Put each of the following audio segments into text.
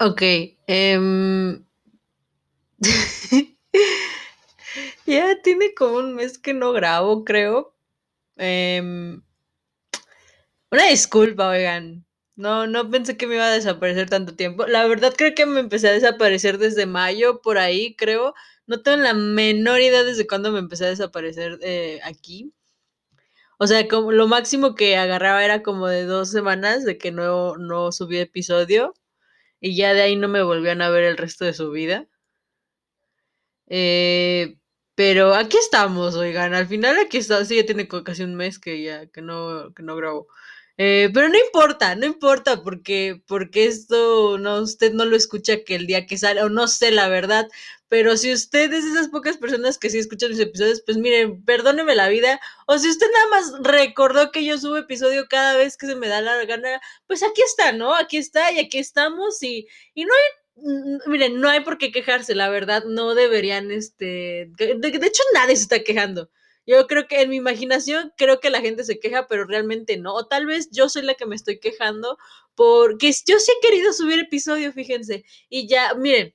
Ok. em, ya tiene como un mes que no grabo, creo. Em, una disculpa, oigan. No, no pensé que me iba a desaparecer tanto tiempo. La verdad creo que me empecé a desaparecer desde mayo, por ahí, creo. No tengo la menor idea desde cuándo me empecé a desaparecer eh, aquí. O sea, como lo máximo que agarraba era como de dos semanas de que no, no subí episodio. Y ya de ahí no me volvían a ver el resto de su vida. Eh, pero aquí estamos, oigan. Al final aquí está, sí, ya tiene casi un mes que ya que no, que no grabo. Eh, pero no importa, no importa porque, porque esto no, usted no lo escucha que el día que sale, o no sé la verdad, pero si usted es de esas pocas personas que sí escuchan mis episodios, pues miren, perdóneme la vida, o si usted nada más recordó que yo subo episodio cada vez que se me da la gana, pues aquí está, ¿no? Aquí está y aquí estamos y, y no hay mm, miren, no hay por qué quejarse, la verdad, no deberían, este, de, de hecho nadie se está quejando. Yo creo que en mi imaginación creo que la gente se queja, pero realmente no. O tal vez yo soy la que me estoy quejando porque yo sí he querido subir episodio, fíjense. Y ya, miren,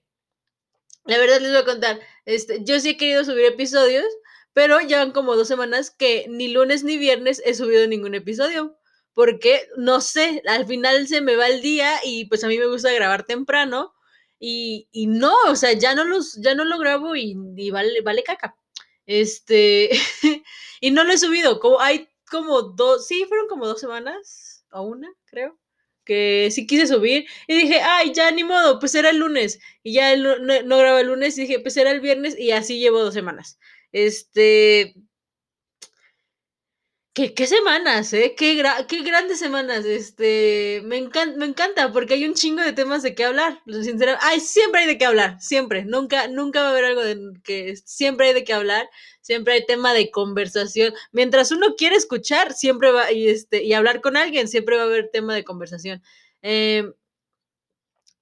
la verdad les voy a contar, este, yo sí he querido subir episodios, pero llevan como dos semanas que ni lunes ni viernes he subido ningún episodio. Porque, no sé, al final se me va el día y pues a mí me gusta grabar temprano. Y, y no, o sea, ya no los, ya no lo grabo y, y vale, vale caca. Este, y no lo he subido, como hay como dos, sí, fueron como dos semanas, o una, creo, que sí quise subir, y dije, ay, ya ni modo, pues era el lunes, y ya no, no grabé el lunes, y dije, pues era el viernes, y así llevo dos semanas. Este, ¿Qué, qué semanas, eh? Qué, gra qué grandes semanas. Este, me, encan me encanta porque hay un chingo de temas de qué hablar. Sinceramente, ay, siempre hay de qué hablar, siempre. Nunca, nunca va a haber algo de que siempre hay de qué hablar. Siempre hay tema de conversación. Mientras uno quiere escuchar, siempre va y este y hablar con alguien, siempre va a haber tema de conversación. Eh,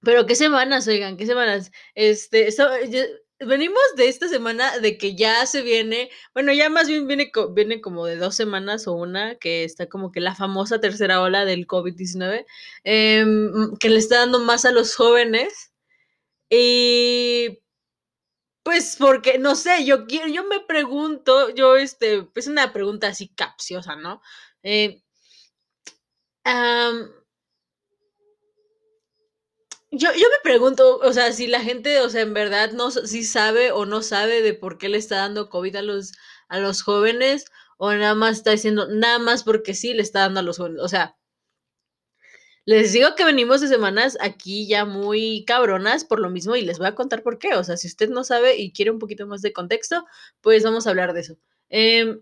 pero qué semanas, oigan, qué semanas. Este, so, yo, venimos de esta semana de que ya se viene, bueno, ya más bien viene, viene como de dos semanas o una, que está como que la famosa tercera ola del COVID-19, eh, que le está dando más a los jóvenes. Y pues porque, no sé, yo quiero, yo me pregunto, yo, este, es pues una pregunta así capciosa, ¿no? Eh, yo, yo me pregunto, o sea, si la gente, o sea, en verdad no, si sabe o no sabe de por qué le está dando COVID a los, a los jóvenes, o nada más está diciendo, nada más porque sí le está dando a los jóvenes. O sea, les digo que venimos de semanas aquí ya muy cabronas por lo mismo y les voy a contar por qué. O sea, si usted no sabe y quiere un poquito más de contexto, pues vamos a hablar de eso. Eh,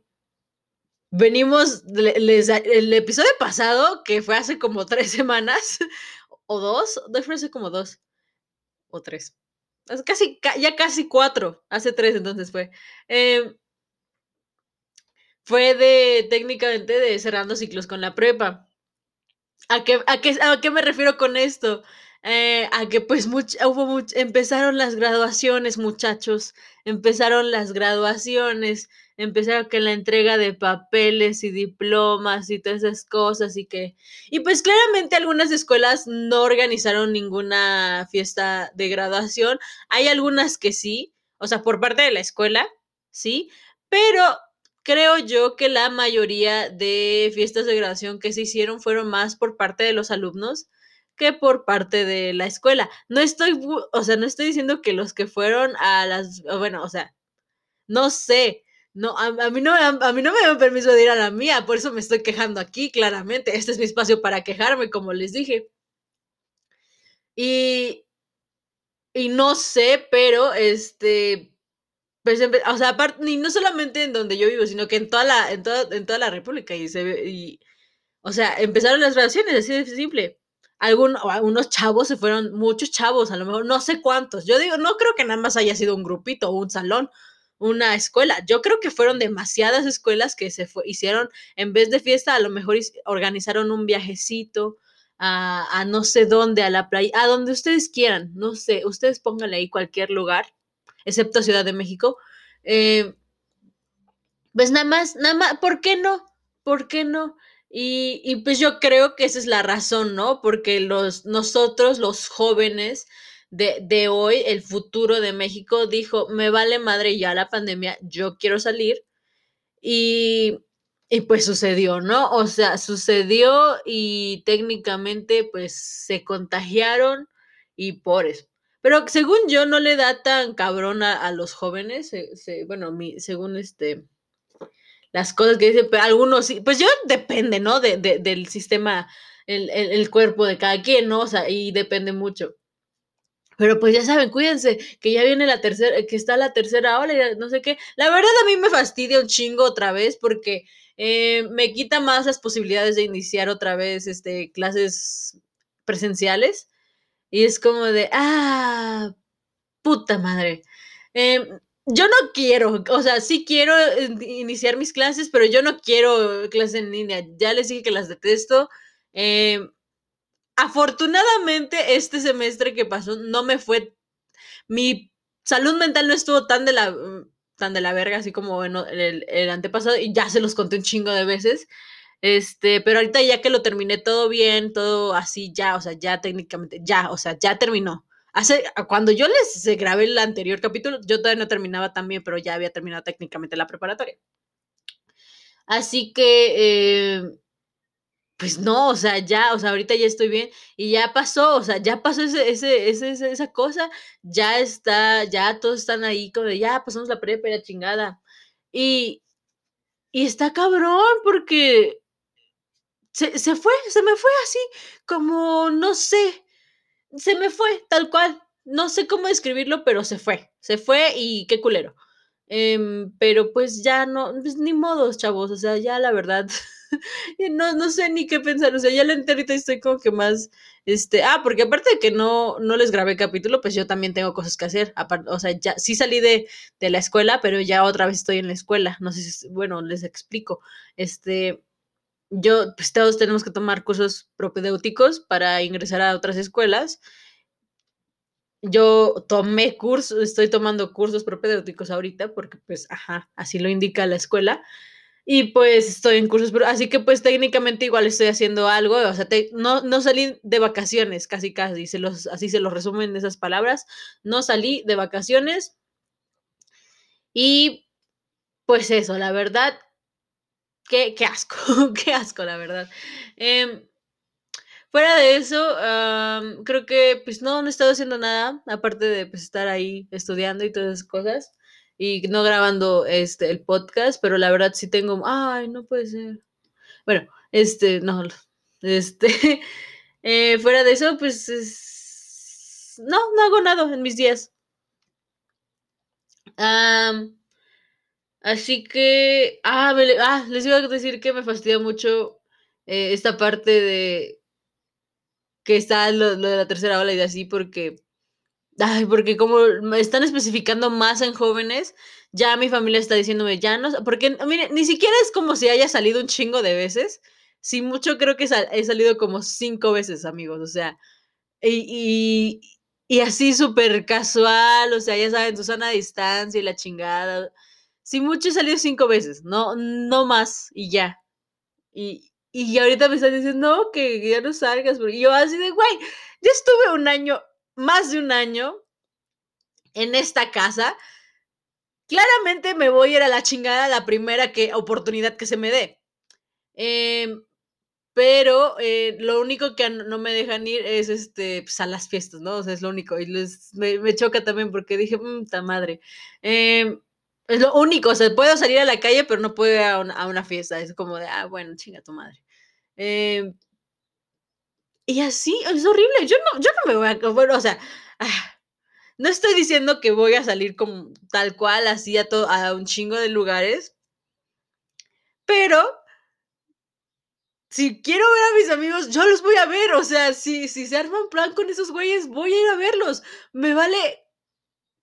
venimos, el episodio pasado, que fue hace como tres semanas, o dos, fue hace como dos o tres. Casi, ya casi cuatro, hace tres entonces fue. Eh, fue de técnicamente de cerrando ciclos con la prepa. ¿A qué, a qué, a qué me refiero con esto? Eh, a que pues much, hubo much, empezaron las graduaciones, muchachos, empezaron las graduaciones, empezaron que la entrega de papeles y diplomas y todas esas cosas y que, y pues claramente algunas escuelas no organizaron ninguna fiesta de graduación, hay algunas que sí, o sea, por parte de la escuela, sí, pero creo yo que la mayoría de fiestas de graduación que se hicieron fueron más por parte de los alumnos que por parte de la escuela. No estoy, o sea, no estoy diciendo que los que fueron a las, bueno, o sea, no sé, no, a, a mí no, a, mí no me dan permiso de ir a la mía, por eso me estoy quejando aquí, claramente. Este es mi espacio para quejarme, como les dije. Y, y no sé, pero este, pues, o sea, aparte, no solamente en donde yo vivo, sino que en toda la, en toda, en toda la República, y se y, o sea, empezaron las relaciones, así de simple. Algunos chavos se fueron, muchos chavos, a lo mejor, no sé cuántos. Yo digo, no creo que nada más haya sido un grupito o un salón, una escuela. Yo creo que fueron demasiadas escuelas que se hicieron, en vez de fiesta, a lo mejor organizaron un viajecito a, no sé dónde, a la playa, a donde ustedes quieran, no sé, ustedes pónganle ahí cualquier lugar, excepto Ciudad de México. Eh, pues nada más, nada más, ¿por qué no? ¿Por qué no? Y, pues yo creo que esa es la razón, ¿no? Porque los, nosotros, los jóvenes de, de hoy, el futuro de México, dijo, me vale madre ya la pandemia, yo quiero salir. Y, y pues sucedió, ¿no? O sea, sucedió y técnicamente pues se contagiaron y por eso. Pero según yo no le da tan cabrón a, los jóvenes, bueno, mi, según este las cosas que dice, pero algunos sí, pues yo depende, ¿no? De, del sistema, el, el, cuerpo de cada quien, ¿no? O sea, y depende mucho. Pero pues ya saben, cuídense, que ya viene la tercera, que está la tercera ola y no sé qué. La verdad a mí me fastidia un chingo otra vez porque eh, me quita más las posibilidades de iniciar otra vez este, clases presenciales. Y es como de, ah, puta madre. Em, yo no quiero, o sea, sí quiero iniciar mis clases, pero yo no quiero clases en línea. Ya les dije que las detesto. Em, afortunadamente, este semestre que pasó no me fue. Mi salud mental no estuvo tan de la tan de la verga, así como en el, antepasado, y ya se los conté un chingo de veces. Este, pero ahorita ya que lo terminé todo bien, todo así, ya, o sea, ya técnicamente, ya, o sea, ya terminó. Hace, cuando yo les grabé el anterior capítulo, yo todavía no terminaba tan bien, pero ya había terminado técnicamente la preparatoria. Así que, eh, pues no, o sea, ya, o sea, ahorita ya estoy bien y ya pasó, o sea, ya pasó ese, ese, ese, esa cosa, ya está, ya todos están ahí como de, ya pasamos la prepa y la chingada. Y, y está cabrón porque se, se fue, se me fue así, como, no sé, se me fue, tal cual. No sé cómo describirlo, pero se fue, se fue y qué culero. Em, pero pues ya no, pues ni modos, chavos, o sea, ya la verdad, no, no sé ni qué pensar, o sea, ya la ahorita estoy como que más, este, ah, porque aparte de que no, no les grabé capítulo, pues yo también tengo cosas que hacer, aparte, o sea, ya sí salí de, de la escuela, pero ya otra vez estoy en la escuela, no sé si, bueno, les explico, este, yo, pues todos tenemos que tomar cursos propedéuticos para ingresar a otras escuelas, yo tomé cursos, estoy tomando cursos propedéuticos ahorita porque pues, ajá, así lo indica la escuela. Y pues estoy en cursos, así que pues técnicamente igual estoy haciendo algo, o sea, no, no salí de vacaciones, casi casi, se los, así se los resumen esas palabras, no salí de vacaciones. Y pues eso, la verdad, qué, qué asco, qué asco, la verdad. Eh, Fuera de eso, creo que pues no, no he estado haciendo nada, aparte de pues, estar ahí estudiando y todas esas cosas, y no grabando este el podcast, pero la verdad sí tengo, ay, no puede ser. Bueno, este, no, este, eh, fuera de eso, pues no, no hago nada en mis días. así que, ah, ah, les iba a decir que me fastidia mucho eh, esta parte de que está lo, de la tercera ola y de así, porque, ay, porque como me están especificando más en jóvenes, ya mi familia está diciéndome, ya no, porque, mire, ni siquiera es como si haya salido un chingo de veces, si mucho creo que he salido como cinco veces, amigos, o sea, y, y, así súper casual, o sea, ya saben, tu sana distancia y la chingada. Si mucho he salido cinco veces, no, no más, y ya. Y, y ahorita me están diciendo, no, que ya no salgas. Y yo así de, güey, yo estuve un año, más de un año en esta casa. Claramente me voy a ir a la chingada la primera que, oportunidad que se me dé. Em, pero eh, lo único que no me dejan ir es este, pues, a las fiestas, ¿no? O sea, es lo único. Y les, me, choca también porque dije, puta madre. Eh, es lo único, o sea, puedo salir a la calle, pero no puedo ir a una, fiesta. Es como de, ah, bueno, chinga tu madre. Y así, es horrible. Yo no, yo no me voy a. Bueno, o sea, ah, no estoy diciendo que voy a salir como tal cual, así a, todo, a un chingo de lugares. Pero si quiero ver a mis amigos, yo los voy a ver. O sea, si, si se arma un plan con esos güeyes, voy a ir a verlos. Me vale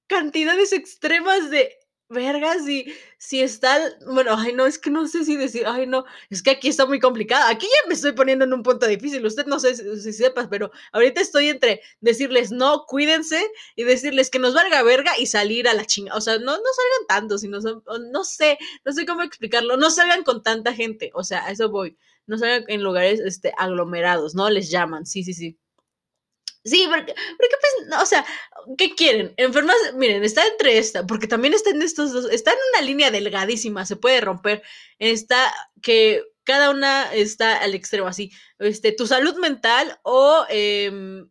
cantidades extremas de verga, si, si está, bueno, ay, no, es que no sé si decir, ay, no, es que aquí está muy complicada. Aquí ya me estoy poniendo en un punto difícil. Usted no sé si, sepas, pero ahorita estoy entre decirles no, cuídense y decirles que nos valga verga y salir a la chinga. O sea, no, no salgan tanto, sino, no sé, no sé cómo explicarlo. No salgan con tanta gente. O sea, a eso voy. No salgan en lugares este, aglomerados, ¿no? Les llaman. Sí, sí, sí. Sí, porque, porque pues, o sea, ¿qué quieren? Enfermas, miren, está entre esta, porque también está en estos dos, está en una línea delgadísima, se puede romper. Está que cada una está al extremo, así, este, tu salud mental o eh,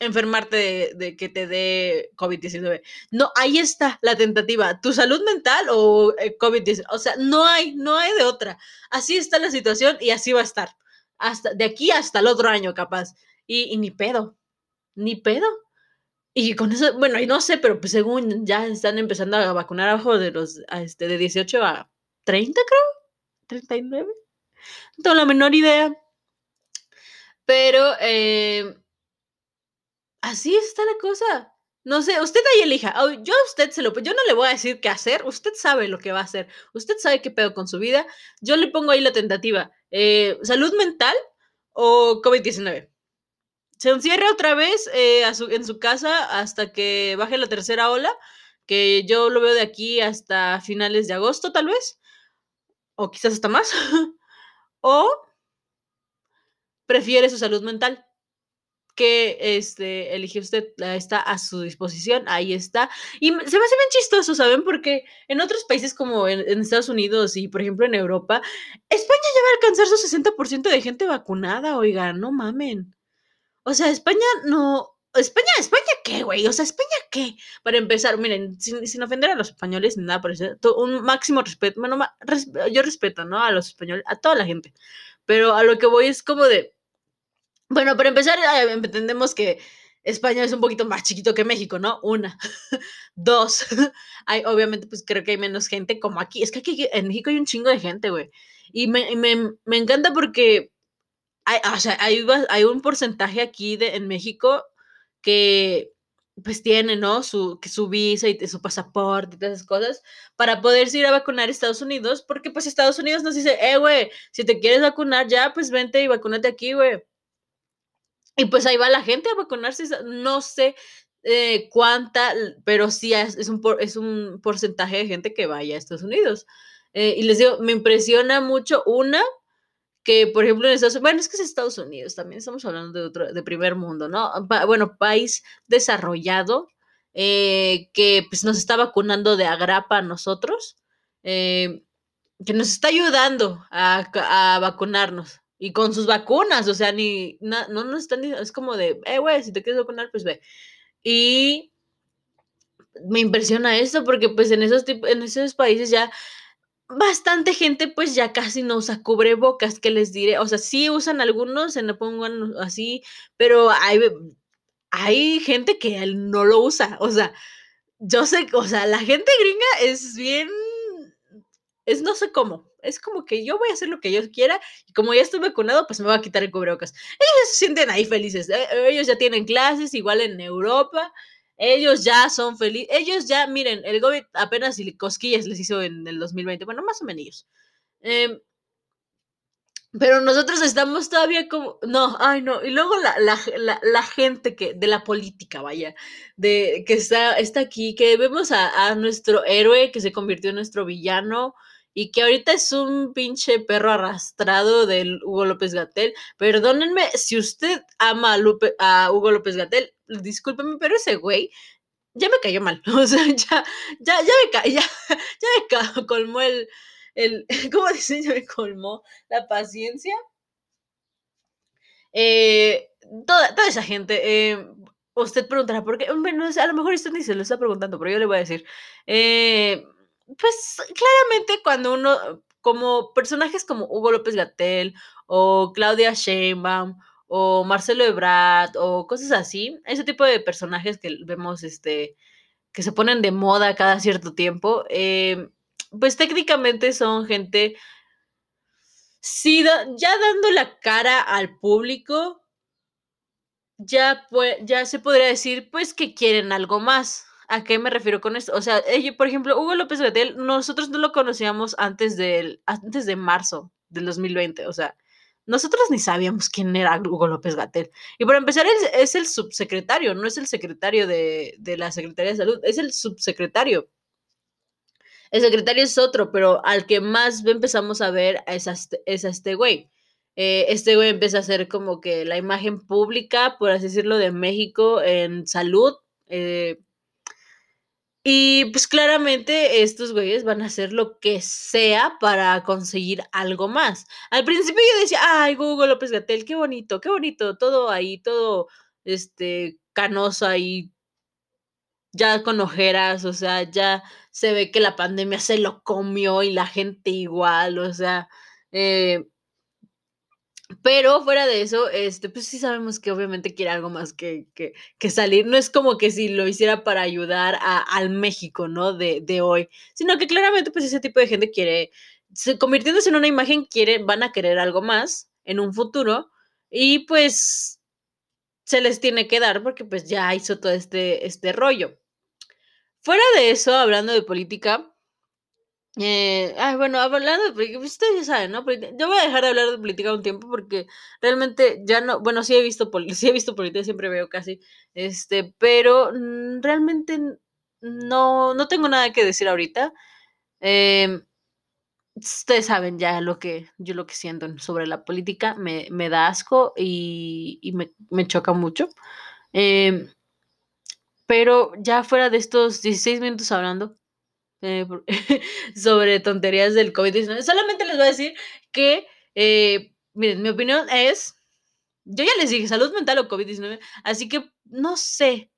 enfermarte de, que te dé COVID-19. No, ahí está la tentativa, tu salud mental o eh, COVID-19. O sea, no hay, no hay de otra. Así está la situación y así va a estar. Hasta, de aquí hasta el otro año, capaz. Y ni pedo, ni pedo. Y con eso, bueno, y no sé, pero pues según ya están empezando a vacunar abajo de los, a este, de 18 a 30, creo, 39. No tengo la menor idea. Pero, eh, así está la cosa. No sé, usted ahí elija. Yo a usted se lo, yo no le voy a decir qué hacer. Usted sabe lo que va a hacer. Usted sabe qué pedo con su vida. Yo le pongo ahí la tentativa. Eh, salud mental o COVID-19 se encierra otra vez eh, su, en su casa hasta que baje la tercera ola, que yo lo veo de aquí hasta finales de agosto tal vez, o quizás hasta más, o prefiere su salud mental que este, elige usted, está a su disposición, ahí está. Y se me hace bien chistoso, ¿saben? Porque en otros países como en, en Estados Unidos y, por ejemplo, en Europa, España ya va a alcanzar su 60% de gente vacunada, oiga, no mamen. O sea, España no. España, España qué, güey. O sea, España qué. Para empezar, miren, sin, sin ofender a los españoles ni nada por eso, un máximo respeto. Bueno, res, yo respeto, ¿no? A los españoles, a toda la gente. Pero a lo que voy es como de. Bueno, para empezar, entendemos que España es un poquito más chiquito que México, ¿no? Una. Dos. hay, obviamente, pues creo que hay menos gente como aquí. Es que aquí en México hay un chingo de gente, güey. Y me, me, me encanta porque hay, o sea, hay, hay, un porcentaje aquí de, en México que pues tiene, ¿no? Su, su visa y su pasaporte y todas esas cosas para poderse ir a vacunar a Estados Unidos, porque pues Estados Unidos nos dice, eh, güey, si te quieres vacunar ya, pues vente y vacúnate aquí, güey. Y pues ahí va la gente a vacunarse, no sé eh, cuánta, pero sí es, es, un es un porcentaje de gente que vaya a Estados Unidos. Eh, y les digo, me impresiona mucho una, que, por ejemplo, en Estados Unidos, bueno, es que es Estados Unidos, también estamos hablando de otro, de primer mundo, ¿no? Pa, bueno, país desarrollado eh, que pues nos está vacunando de agrapa a nosotros, eh, que nos está ayudando a, a, vacunarnos y con sus vacunas, o sea, ni, no, no nos están, es como de, eh, güey, si te quieres vacunar, pues ve. Y me impresiona esto porque pues en esos, en esos países ya bastante gente pues ya casi no usa cubrebocas, que les diré, o sea, sí usan algunos, se lo pongan así, pero hay, hay gente que no lo usa, o sea, yo sé, o sea, la gente gringa es bien, es no sé cómo, es como que yo voy a hacer lo que yo quiera y como ya estoy vacunado, pues me voy a quitar el cubrebocas. Ellos se sienten ahí felices, ¿eh? ellos ya tienen clases, igual en Europa, ellos ya son felices. Ellos ya, miren, el COVID apenas cosquillas les hizo en el 2020. Bueno, más o menos. Eh, pero nosotros estamos todavía como. No, ay, no. Y luego la, la, la, gente que, de la política, vaya, de que está, está aquí, que vemos a, nuestro héroe que se convirtió en nuestro villano y que ahorita es un pinche perro arrastrado del Hugo López Gatel. Perdónenme, si usted ama a, a Hugo López Gatel, discúlpeme, pero ese güey ya me cayó mal. O sea, ya, ya, ya me ya, ya me colmó el, el, ¿cómo dicen? Ya me colmó la paciencia. Eh, toda, toda esa gente, eh, usted preguntará, ¿por qué? Bueno, a lo mejor usted ni se lo está preguntando, pero yo le voy a decir. Eh, pues claramente cuando uno, como personajes como Hugo López Gatel o Claudia Sheinbaum o Marcelo Ebrard o cosas así, ese tipo de personajes que vemos este que se ponen de moda cada cierto tiempo, eh, pues técnicamente son gente sí, ya dando la cara al público, ya, pues, ya se podría decir pues que quieren algo más ¿A qué me refiero con esto? O sea, ella, por ejemplo, Hugo López Gatel, nosotros no lo conocíamos antes del, antes de marzo del 2020, o sea, nosotros ni sabíamos quién era Hugo López Gatel. Y para empezar, él es el subsecretario, no es el secretario de, de la Secretaría de Salud, es el subsecretario. El secretario es otro, pero al que más empezamos a ver es a este, es este güey. Eh, este güey empieza a hacer como que la imagen pública, por así decirlo, de México en salud. eh, y pues claramente estos güeyes van a hacer lo que sea para conseguir algo más. Al principio yo decía, ay, Google López Gatel, qué bonito, qué bonito, todo ahí, todo este canoso ahí, ya con ojeras, o sea, ya se ve que la pandemia se lo comió y la gente igual, o sea, eh, pero fuera de eso, este, pues sí sabemos que obviamente quiere algo más que, que, que salir. No es como que si lo hiciera para ayudar a, al México, ¿no? De, de hoy, sino que claramente pues ese tipo de gente quiere, se, convirtiéndose en una imagen, quiere, van a querer algo más en un futuro y pues se les tiene que dar porque pues ya hizo todo este, este rollo. Fuera de eso, hablando de política, eh, ay, bueno, hablando de política, pues, ustedes ya saben, ¿no? Yo voy a dejar de hablar de política un tiempo porque realmente ya no, bueno, sí he visto, sí he visto política, siempre veo casi, este, pero mm, realmente no, no tengo nada que decir ahorita. Em, ustedes saben ya lo que, yo lo que siento sobre la política, me, me da asco y, y me, me choca mucho. Em, pero ya fuera de estos 16 minutos hablando eh, sobre tonterías del COVID-19. Solamente les voy a decir que, eh, miren, mi opinión es, yo ya les dije salud mental o COVID-19, así que no sé.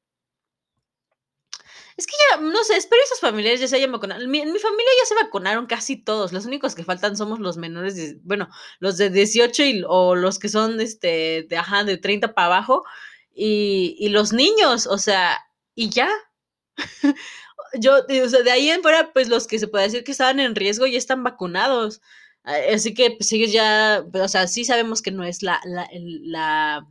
Es que ya, no sé, espero esos familiares ya se hayan vacunado. Mi, en mi familia ya se vacunaron casi todos. Los únicos que faltan somos los menores, bueno, los de 18 y, o los que son, este, de, ajá, de 30 para abajo. Y, y los niños, o sea, y ya. yo, eh, o sea, de ahí en fuera, pues los que se puede decir que estaban en riesgo ya están vacunados. Ah, Así que, pues ellos ya, o sea, sí sabemos que no es la, la, el, la,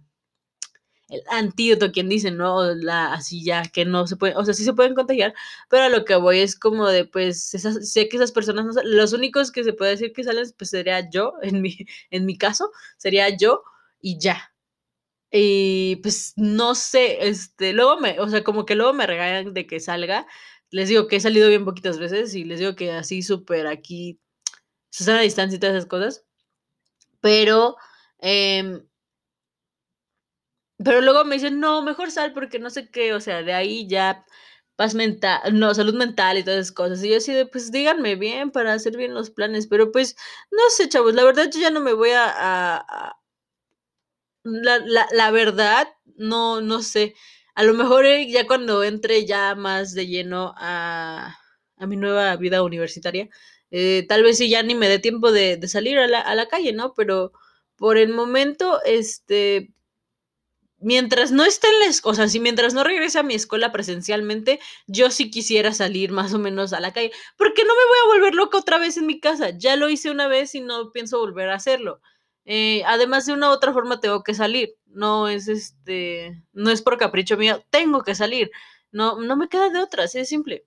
el antídoto, quien dice, ¿no? La, así ya, que no se puede, o sea, sí se pueden contagiar, pero a lo que voy es como de, pues, sé que esas personas, no, los únicos que se puede decir que salen, pues sería yo, en mi, en mi caso, sería yo y ya. Y pues no sé, este, luego me, o sea, como que luego me regañan de que salga. Les digo que he salido bien poquitas veces y les digo que así súper aquí, Susana a distancia y todas esas cosas. Pero, em, pero luego me dicen, no, mejor sal porque no sé qué, o sea, de ahí ya paz mental, no, salud mental y todas esas cosas. Y yo así de, pues díganme bien para hacer bien los planes. Pero pues, no sé, chavos, la verdad yo ya no me voy a- La, la, la verdad, no, no sé. A lo mejor eh, ya cuando entre ya más de lleno a, a mi nueva vida universitaria, eh, tal vez sí ya ni me dé tiempo de, de salir a la, a la calle, ¿no? Pero por el momento, este, mientras no esté en la escuela, o sea, si mientras no regrese a mi escuela presencialmente, yo sí quisiera salir más o menos a la calle, porque no me voy a volver loca otra vez en mi casa. Ya lo hice una vez y no pienso volver a hacerlo. Eh, además, de una u otra forma tengo que salir. No es este, no es por capricho mío, tengo que salir. No, no me queda de otra, así de simple.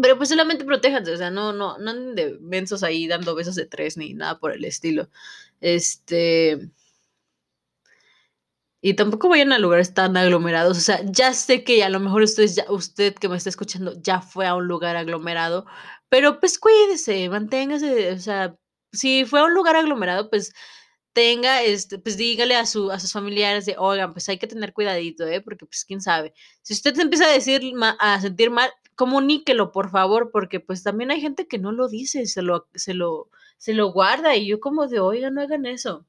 Pero pues solamente protéjanse, o sea, no, no, no anden de mensos ahí dando besos de tres ni nada por el estilo. Este, y tampoco vayan a lugares tan aglomerados. O sea, ya sé que a lo mejor ustedes ya, usted que me está escuchando ya fue a un lugar aglomerado, pero pues cuídese, manténgase, o sea, si fue a un lugar aglomerado, pues tenga, este, pues dígale a, su, a sus familiares de, oigan, pues hay que tener cuidadito, ¿eh? Porque pues quién sabe. Si usted se empieza a decir, a sentir mal, comuníquelo, por favor, porque pues también hay gente que no lo dice, se lo, se lo, se lo guarda y yo como de, oigan, no hagan eso.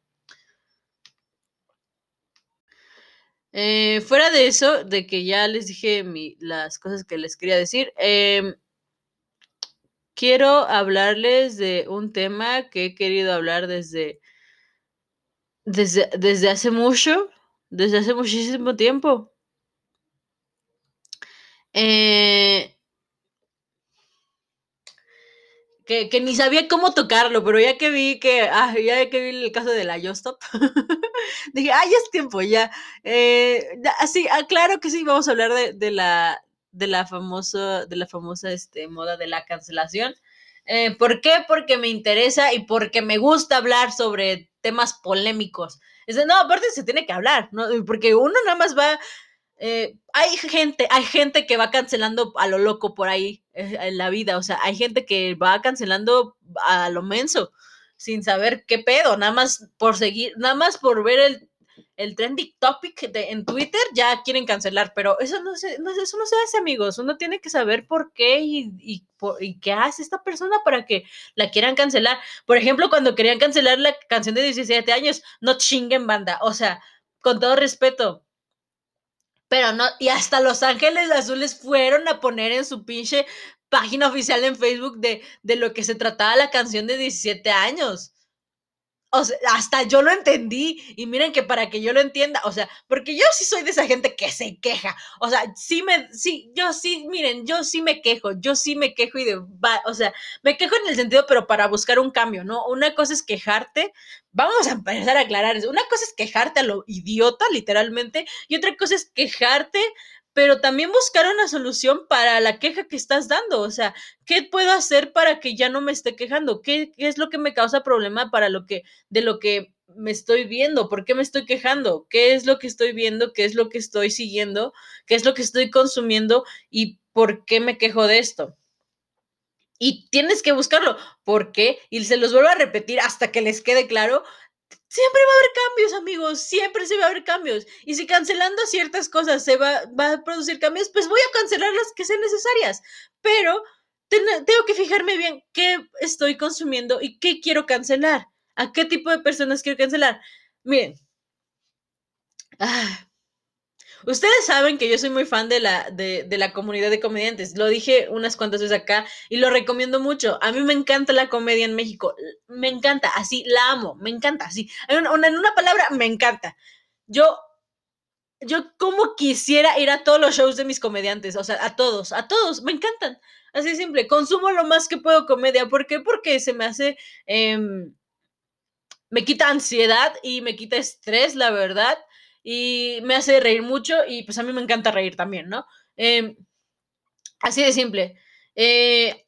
Eh, fuera de eso, de que ya les dije mi- las cosas que les quería decir, em, quiero hablarles de un tema que he querido hablar desde, desde, desde hace mucho, desde hace muchísimo tiempo. Eh, que, que ni sabía cómo tocarlo, pero ya que vi que, ah, ya que vi el caso de la Yostop, dije, ah, ya es tiempo, ya. Eh, así, ah, claro que sí, vamos a hablar de, de la, de la famosa, de la famosa este, moda de la cancelación. Eh, ¿Por qué? Porque me interesa y porque me gusta hablar sobre temas polémicos. Es de, no, aparte se tiene que hablar, ¿no? Porque uno nada más va. Eh, hay gente, hay gente que va cancelando a lo loco por ahí eh, en la vida. O sea, hay gente que va cancelando a lo menso, sin saber qué pedo, nada más por seguir, nada más por ver el, el trending topic de, en Twitter ya quieren cancelar, pero eso no, se, no, eso no se hace, amigos. Uno tiene que saber por qué y, y, y, qué hace esta persona para que la quieran cancelar. Por ejemplo, cuando querían cancelar la canción de 17 años, no chinguen banda. O sea, con todo respeto. Pero no, y hasta Los Ángeles Azules fueron a poner en su pinche página oficial en Facebook de, de lo que se trataba la canción de 17 años. O sea, hasta yo lo entendí. Y miren que para que yo lo entienda, o sea, porque yo sí soy de esa gente que se queja. O sea, sí me, sí, yo sí, miren, yo sí me quejo, yo sí me quejo y de, va, o sea, me quejo en el sentido, pero para buscar un cambio, ¿no? Una cosa es quejarte, vamos a empezar a aclarar. Una cosa es quejarte a lo idiota, literalmente, y otra cosa es quejarte pero también buscar una solución para la queja que estás dando. O sea, ¿qué puedo hacer para que ya no me esté quejando? ¿Qué, qué es lo que me causa problema para lo que, de lo que me estoy viendo? ¿Por qué me estoy quejando? ¿Qué es lo que estoy viendo? ¿Qué es lo que estoy siguiendo? ¿Qué es lo que estoy consumiendo? ¿Y por qué me quejo de esto? Y tienes que buscarlo. ¿Por qué? Y se los vuelvo a repetir hasta que les quede claro siempre va a haber cambios, amigos, siempre se va a haber cambios. Y si cancelando ciertas cosas se va, va a producir cambios, pues voy a cancelar las que sean necesarias. Pero tengo que fijarme bien qué estoy consumiendo y qué quiero cancelar. ¿A qué tipo de personas quiero cancelar? Miren. Ah, Ustedes saben que yo soy muy fan de la, de, de, la comunidad de comediantes. Lo dije unas cuantas veces acá y lo recomiendo mucho. A mí me encanta la comedia en México. Me encanta, así, la amo, me encanta, así. En una, en una palabra, me encanta. Yo, yo como quisiera ir a todos los shows de mis comediantes, o sea, a todos, a todos, me encantan. Así simple, consumo lo más que puedo comedia. ¿Por qué? Porque se me hace... Eh, me quita ansiedad y me quita estrés, la verdad y me hace reír mucho y pues a mí me encanta reír también, ¿no? Eh, así de simple. Eh,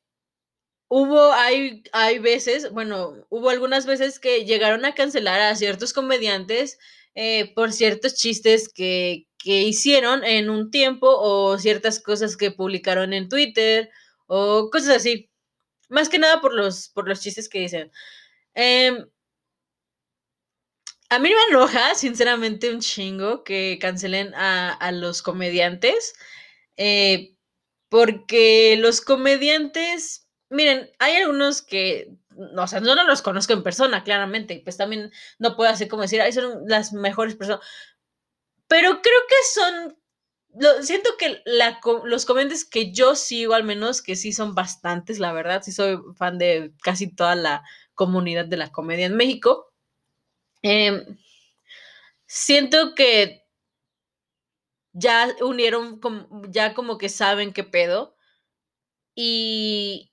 hubo, hay, hay veces, bueno, hubo algunas veces que llegaron a cancelar a ciertos comediantes eh, por ciertos chistes que, que hicieron en un tiempo o ciertas cosas que publicaron en Twitter o cosas así. Más que nada por los, por los chistes que dicen. Eh, a mí me enoja, sinceramente, un chingo que cancelen a, los comediantes. Eh, porque los comediantes, miren, hay algunos que, o sea, no, no los conozco en persona, claramente, pues también no puedo hacer como decir, ay, son las mejores personas. Pero creo que son, lo, siento que los comediantes que yo sigo, al menos, que sí son bastantes, la verdad, sí soy fan de casi toda la comunidad de la comedia en México eh, siento que ya unieron, ya como que saben qué pedo. Y,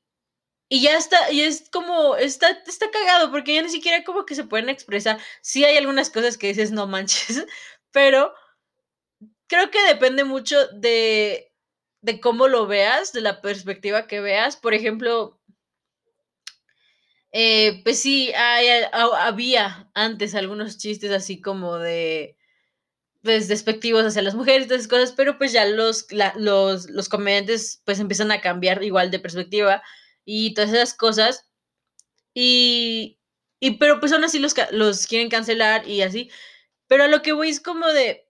y ya está, y es como, está, está cagado, porque ya ni siquiera como que se pueden expresar. Sí hay algunas cosas que dices, no manches, pero creo que depende mucho de, de cómo lo veas, de la perspectiva que veas. Por ejemplo, eh, pues sí, hay, había antes algunos chistes así como de, pues, despectivos hacia las mujeres y todas esas cosas, pero pues ya los, los, los comediantes pues empiezan a cambiar igual de perspectiva y todas esas cosas. Y, y pero pues aún así los, los quieren cancelar y así. Pero a lo que voy es como de,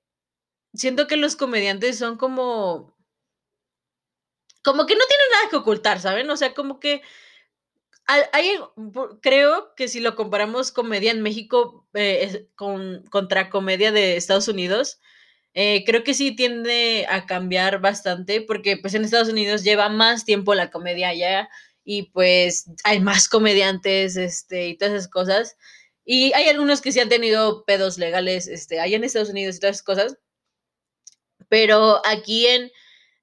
siento que los comediantes son como, como que no tienen nada que ocultar, ¿saben? O sea, como que hay, creo que si lo comparamos comedia en México eh, con, contra comedia de Estados Unidos, eh, creo que sí tiende a cambiar bastante porque pues en Estados Unidos lleva más tiempo la comedia allá y pues hay más comediantes este, y todas esas cosas. Y hay algunos que sí han tenido pedos legales este, allá en Estados Unidos y todas esas cosas. Pero aquí en,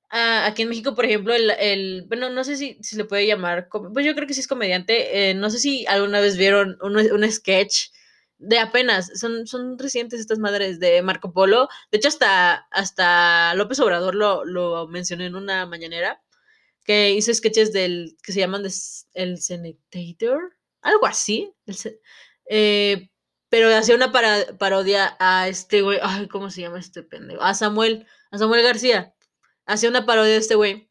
Ah, aquí en México, por ejemplo, el, el bueno, no sé si, si, le puede llamar, pues yo creo que sí es comediante, eh, no sé si alguna vez vieron un, un sketch de apenas, son, son recientes estas madres de Marco Polo. De hecho, hasta, hasta López Obrador lo, lo mencionó en una mañanera, que hizo sketches del que se llaman El Senetator, algo así. Eh, pero hacía una parodia a este güey, ay, ¿cómo se llama este pendejo? A Samuel, a Samuel García. Hacía una parodia de este güey.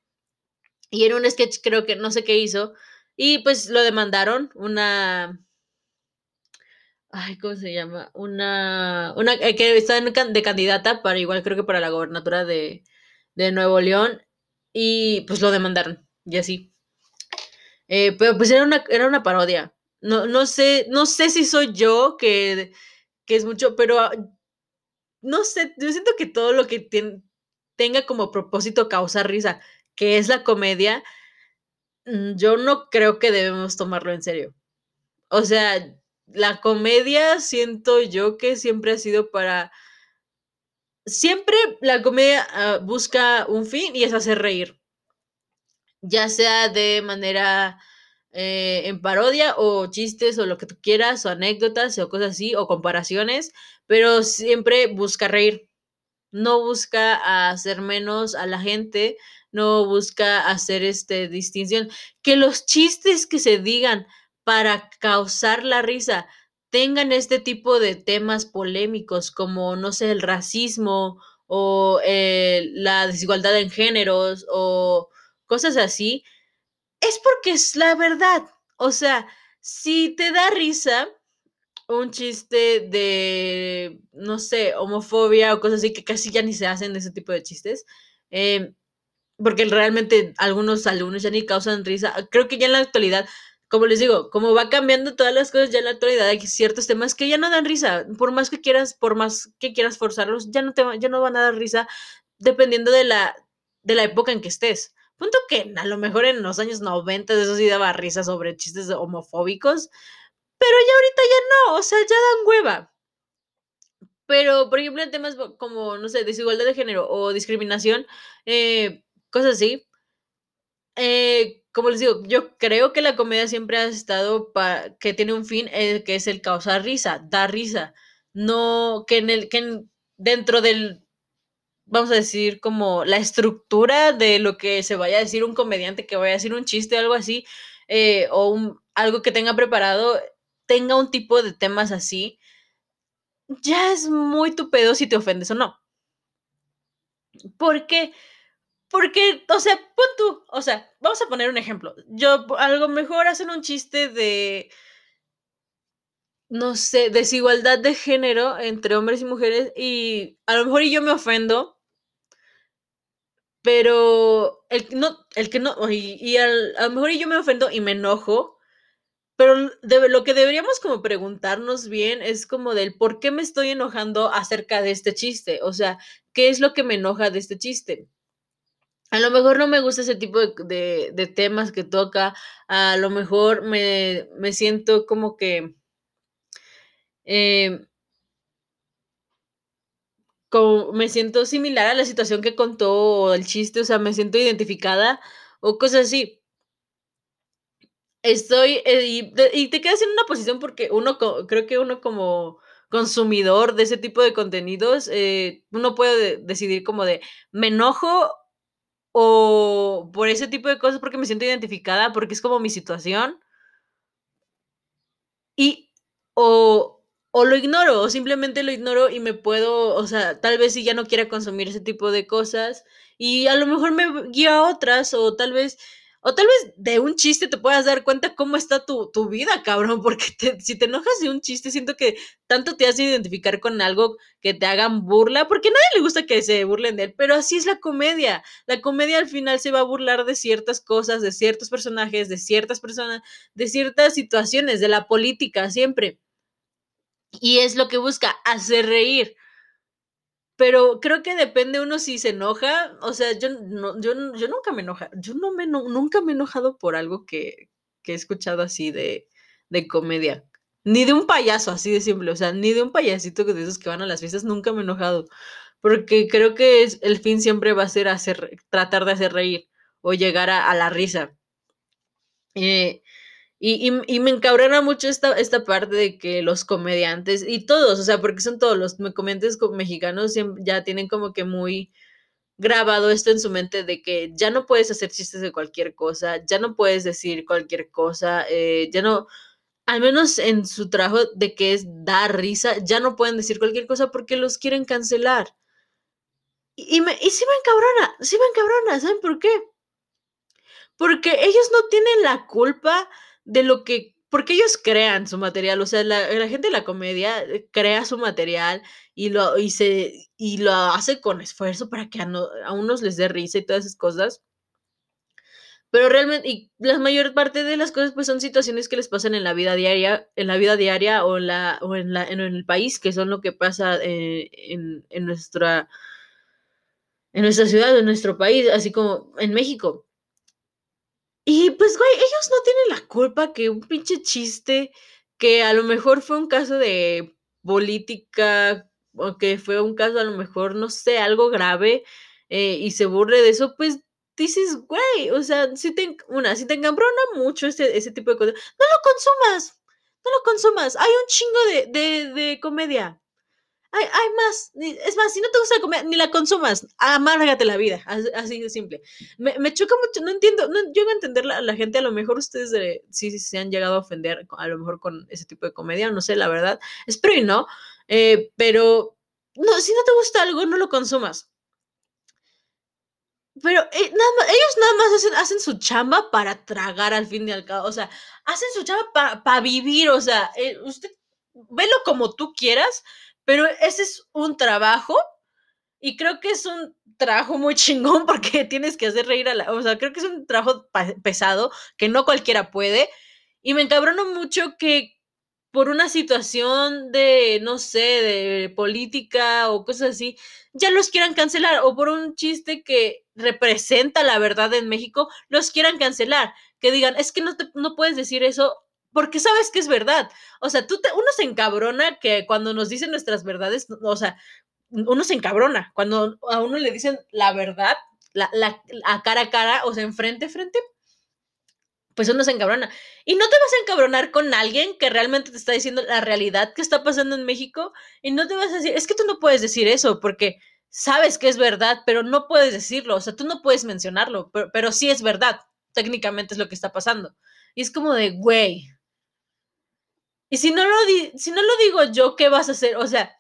Y era un sketch, creo que no sé qué hizo. Y pues lo demandaron, una ay, ¿cómo se llama? Una, una eh, que está de candidata para igual creo que para la gobernatura de, de Nuevo León y pues lo demandaron y así. Eh, pero pues era una, era una parodia. No, no sé, no sé si soy yo que, que es mucho, pero ah, no sé, yo siento que todo lo que tenga como propósito causar risa, que es la comedia, mm, yo no creo que debemos tomarlo en serio. O sea, la comedia siento yo que siempre ha sido para... Siempre la comedia ah, busca un fin y es hacer reír. Ya sea de manera eh, en parodia o chistes o lo que tú quieras o anécdotas o cosas así o comparaciones, pero siempre busca reír. No busca hacer menos a la gente, no busca hacer este distinción. Que los chistes que se digan para causar la risa tengan este tipo de temas polémicos como, no sé, el racismo o eh, la desigualdad en géneros o cosas así, es porque es la verdad. O sea, si te da risa un chiste de, no sé, homofobia o cosas así, que casi ya ni se hacen ese tipo de chistes, eh, porque realmente algunos alumnos ya ni causan risa. Creo que ya en la actualidad como les digo, como va cambiando todas las cosas ya en la actualidad, hay ciertos temas que ya no dan risa, por más que quieras, por más que quieras forzarlos, ya no te ya no van a dar risa dependiendo de la de la época en que estés. Punto que a lo mejor en los años 90 eso sí daba risa sobre chistes homofóbicos, pero ya ahorita ya no, o sea, ya dan hueva. Pero, por ejemplo, en temas como, no sé, desigualdad de género o discriminación, eh, cosas así, eh, como les digo, yo creo que la comedia siempre ha estado para que tiene un fin eh, que es el causar risa, dar risa. No que en el que dentro del vamos a decir como la estructura de lo que se vaya a decir un comediante que vaya a decir un chiste o algo así eh, o un, algo que tenga preparado tenga un tipo de temas así ya es muy tu pedo si te ofendes o no. Porque porque, o sea, pon tú, o sea, vamos a poner un ejemplo. Yo, a lo mejor hacen un chiste de, no sé, desigualdad de género entre hombres y mujeres y a lo mejor yo me ofendo, pero el, no, el que no, y, a lo mejor yo me ofendo y me enojo, pero lo que deberíamos como preguntarnos bien es como del por qué me estoy enojando acerca de este chiste, o sea, ¿qué es lo que me enoja de este chiste? A lo mejor no me gusta ese tipo de, de, temas que toca. A lo mejor me, me siento como que. Eh, como me siento similar a la situación que contó o el chiste, o sea, me siento identificada o cosas así. Estoy. Eh, y, te quedas en una posición porque uno, creo que uno como consumidor de ese tipo de contenidos, eh, uno puede decidir como de, me enojo o por ese tipo de cosas porque me siento identificada, porque es como mi situación. Y o, o lo ignoro, o simplemente lo ignoro y me puedo, o sea, tal vez si ya no quiera consumir ese tipo de cosas y a lo mejor me guío a otras o tal vez o tal vez de un chiste te puedas dar cuenta cómo está tu, vida, cabrón, porque si te enojas de un chiste, siento que tanto te hace identificar con algo que te hagan burla, porque a nadie le gusta que se burlen de él, pero así es la comedia. La comedia al final se va a burlar de ciertas cosas, de ciertos personajes, de ciertas personas, de ciertas situaciones, de la política, siempre. Y es lo que busca, hacer reír. Pero creo que depende uno si se enoja. O sea, yo, no, yo, yo nunca me enoja. Yo no me, nunca me he enojado por algo que, que he escuchado así de, de comedia. Ni de un payaso, así de simple. O sea, ni de un payasito de esos que van a las fiestas, nunca me he enojado. Porque creo que es, el fin siempre va a ser hacer, tratar de hacer reír o llegar a, a la risa. Eh, Y, y, me encabrona mucho esta, esta parte de que los comediantes, y todos, o sea, porque son todos los comediantes mexicanos, ya tienen como que muy grabado esto en su mente de que ya no puedes hacer chistes de cualquier cosa, ya no puedes decir cualquier cosa, eh, ya no, al menos en su trabajo de que es dar risa, ya no pueden decir cualquier cosa porque los quieren cancelar. Y, me, y sí me encabrona, sí me encabrona, ¿saben por qué? Porque ellos no tienen la culpa de lo que porque ellos crean su material, o sea, la, gente de la comedia eh, crea su material y lo, y se, y lo hace con esfuerzo para que a, a, unos les dé risa y todas esas cosas. Pero realmente, y la mayor parte de las cosas pues son situaciones que les pasan en la vida diaria, en la vida diaria o, en, la, o en, la, en el país, que son lo que pasa eh, en, en, nuestra, en nuestra ciudad, en nuestro país, así como en México. Y pues, güey, ellos no tienen la culpa que un pinche chiste que a lo mejor fue un caso de política o que fue un caso a lo mejor, no sé, algo grave eh, y se burle de eso, pues dices, güey, o sea, si te, una, si te encabrona mucho ese, ese tipo de cosas, no lo consumas, no lo consumas, hay un chingo de, de, de comedia, hay, más. Es más, si no te gusta comer, ni la consumas. Amárgate la vida. Así de simple. Me, me choca mucho. No entiendo. No llego a entender a la gente. A lo mejor ustedes sí, sí, se han llegado a ofender. A lo mejor con ese tipo de comedia. No sé, la verdad. Espero y no. Eh, pero no, si no te gusta algo, no lo consumas. Pero eh, ellos nada más hacen, su chamba para tragar al fin y al cabo. O sea, hacen su chamba para vivir. O sea, eh, usted velo como tú quieras pero ese es un trabajo y creo que es un trabajo muy chingón porque tienes que hacer reír a la... O sea, creo que es un trabajo pesado que no cualquiera puede. Y me encabrono mucho que por una situación de, no sé, de política o cosas así, ya los quieran cancelar. O por un chiste que representa la verdad en México, los quieran cancelar. Que digan, es que no, te, no puedes decir eso porque sabes que es verdad. O sea, tú te, uno se encabrona que cuando nos dicen nuestras verdades, o sea, uno se encabrona. Cuando a uno le dicen la verdad, la, la, a cara a cara, o sea, enfrente, frente, pues uno se encabrona. Y no te vas a encabronar con alguien que realmente te está diciendo la realidad que está pasando en México y no te vas a decir, es que tú no puedes decir eso porque sabes que es verdad, pero no puedes decirlo, o sea, tú no puedes mencionarlo, pero, pero sí es verdad, técnicamente es lo que está pasando. Y es como de, güey, y si no lo, si no lo digo yo, ¿qué vas a hacer? O sea,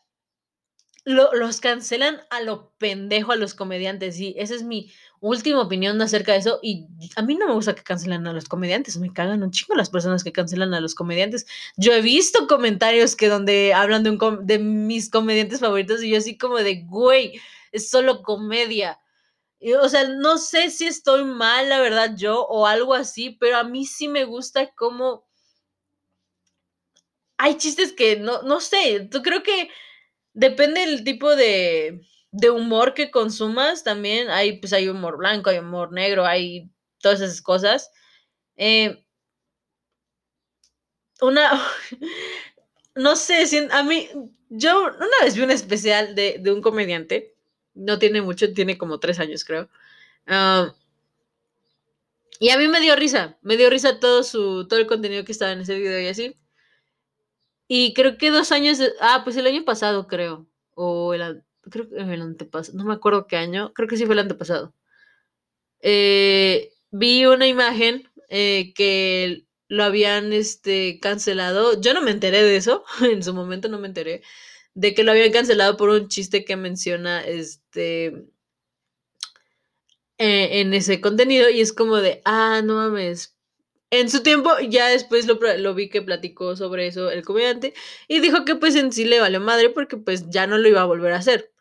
los cancelan a lo pendejo a los comediantes. Y esa es mi última opinión acerca de eso. Y a mí no me gusta que cancelen a los comediantes. Me cagan un chingo las personas que cancelan a los comediantes. Yo he visto comentarios que donde hablan de, un de mis comediantes favoritos y yo así como de, güey, es solo comedia. o sea, no sé si estoy mal, la verdad, yo o algo así, pero a mí sí me gusta cómo hay chistes que no, no sé, tú creo que depende del tipo de, de humor que consumas también. Hay, pues hay humor blanco, hay humor negro, hay todas esas cosas. Eh, una, no sé, si, a mí, yo una vez vi un especial de, de, un comediante, no tiene mucho, tiene como tres años creo. Ah, y a mí me dio risa, me dio risa todo su, todo el contenido que estaba en ese video y así. Y creo que dos años, ah, pues el año pasado creo, o el, creo que el antepasado, no me acuerdo qué año, creo que sí fue el antepasado. Eh, vi una imagen eh, que lo habían este, cancelado, yo no me enteré de eso, en su momento no me enteré, de que lo habían cancelado por un chiste que menciona este eh, en ese contenido y es como de, ah, no mames, en su tiempo, ya después lo, vi que platicó sobre eso el comediante y dijo que pues en sí le valió madre porque pues ya no lo iba a volver a hacer.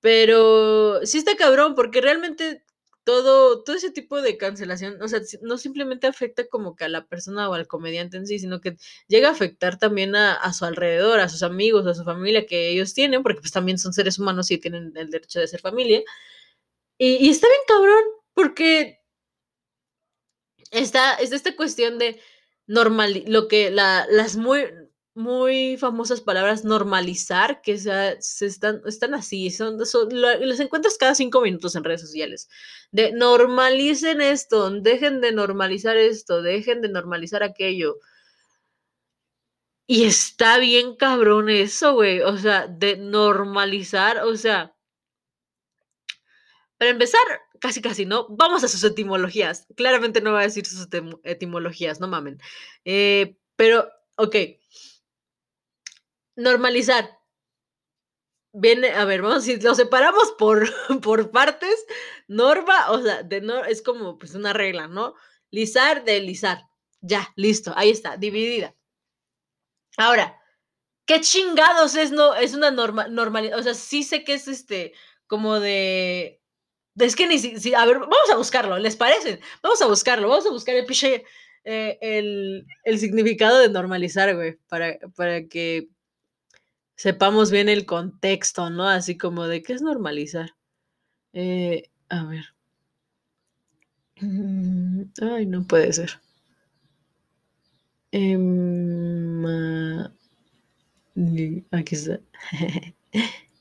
Pero sí está cabrón porque realmente todo, todo ese tipo de cancelación, o sea, no simplemente afecta como que a la persona o al comediante en sí, sino que llega a afectar también a, a su alrededor, a sus amigos, a su familia que ellos tienen, porque pues también son seres humanos y tienen el derecho de ser familia. Y, y está bien cabrón porque está, es esta cuestión de normal, lo que la, las muy, muy famosas palabras normalizar, que se, se están, están así, son, son, los encuentras cada cinco minutos en redes sociales. De normalicen esto, dejen de normalizar esto, dejen de normalizar aquello. Y está bien cabrón eso, güey. O sea, de normalizar, o sea. Para empezar, casi casi no. Vamos a sus etimologías. Claramente no va a decir sus etimologías, no mamen. Eh, pero, ok. Normalizar. Viene, a ver, vamos decir, lo separamos por, por partes. Norma, o sea, de no, es como pues una regla, ¿no? Lizar de lisar. Ya, listo, ahí está, dividida. Ahora, ¿qué chingados es no es una norma, normalidad? O sea, sí sé que es este como de es que ni si, a ver, vamos a buscarlo, ¿les parece? Vamos a buscarlo, vamos a buscar el piche, eh, el, el, significado de normalizar, güey, para, para que sepamos bien el contexto, ¿no? Así como de qué es normalizar. Eh, a ver. Mm, ay, no puede ser. Eh, aquí está.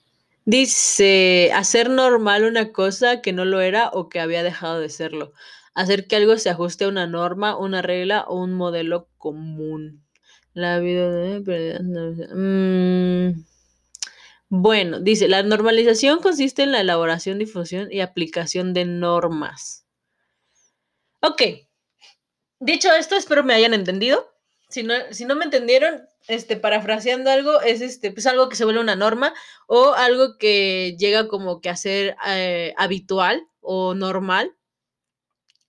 Dice, hacer normal una cosa que no lo era o que había dejado de serlo. Hacer que algo se ajuste a una norma, una regla o un modelo común. La vida de... Mm, bueno, dice, la normalización consiste en la elaboración, difusión y aplicación de normas. Ok. Dicho esto, espero me hayan entendido. Si no, si no me entendieron, este, parafraseando algo, es este, pues algo que se vuelve una norma o algo que llega como que a ser eh, habitual o normal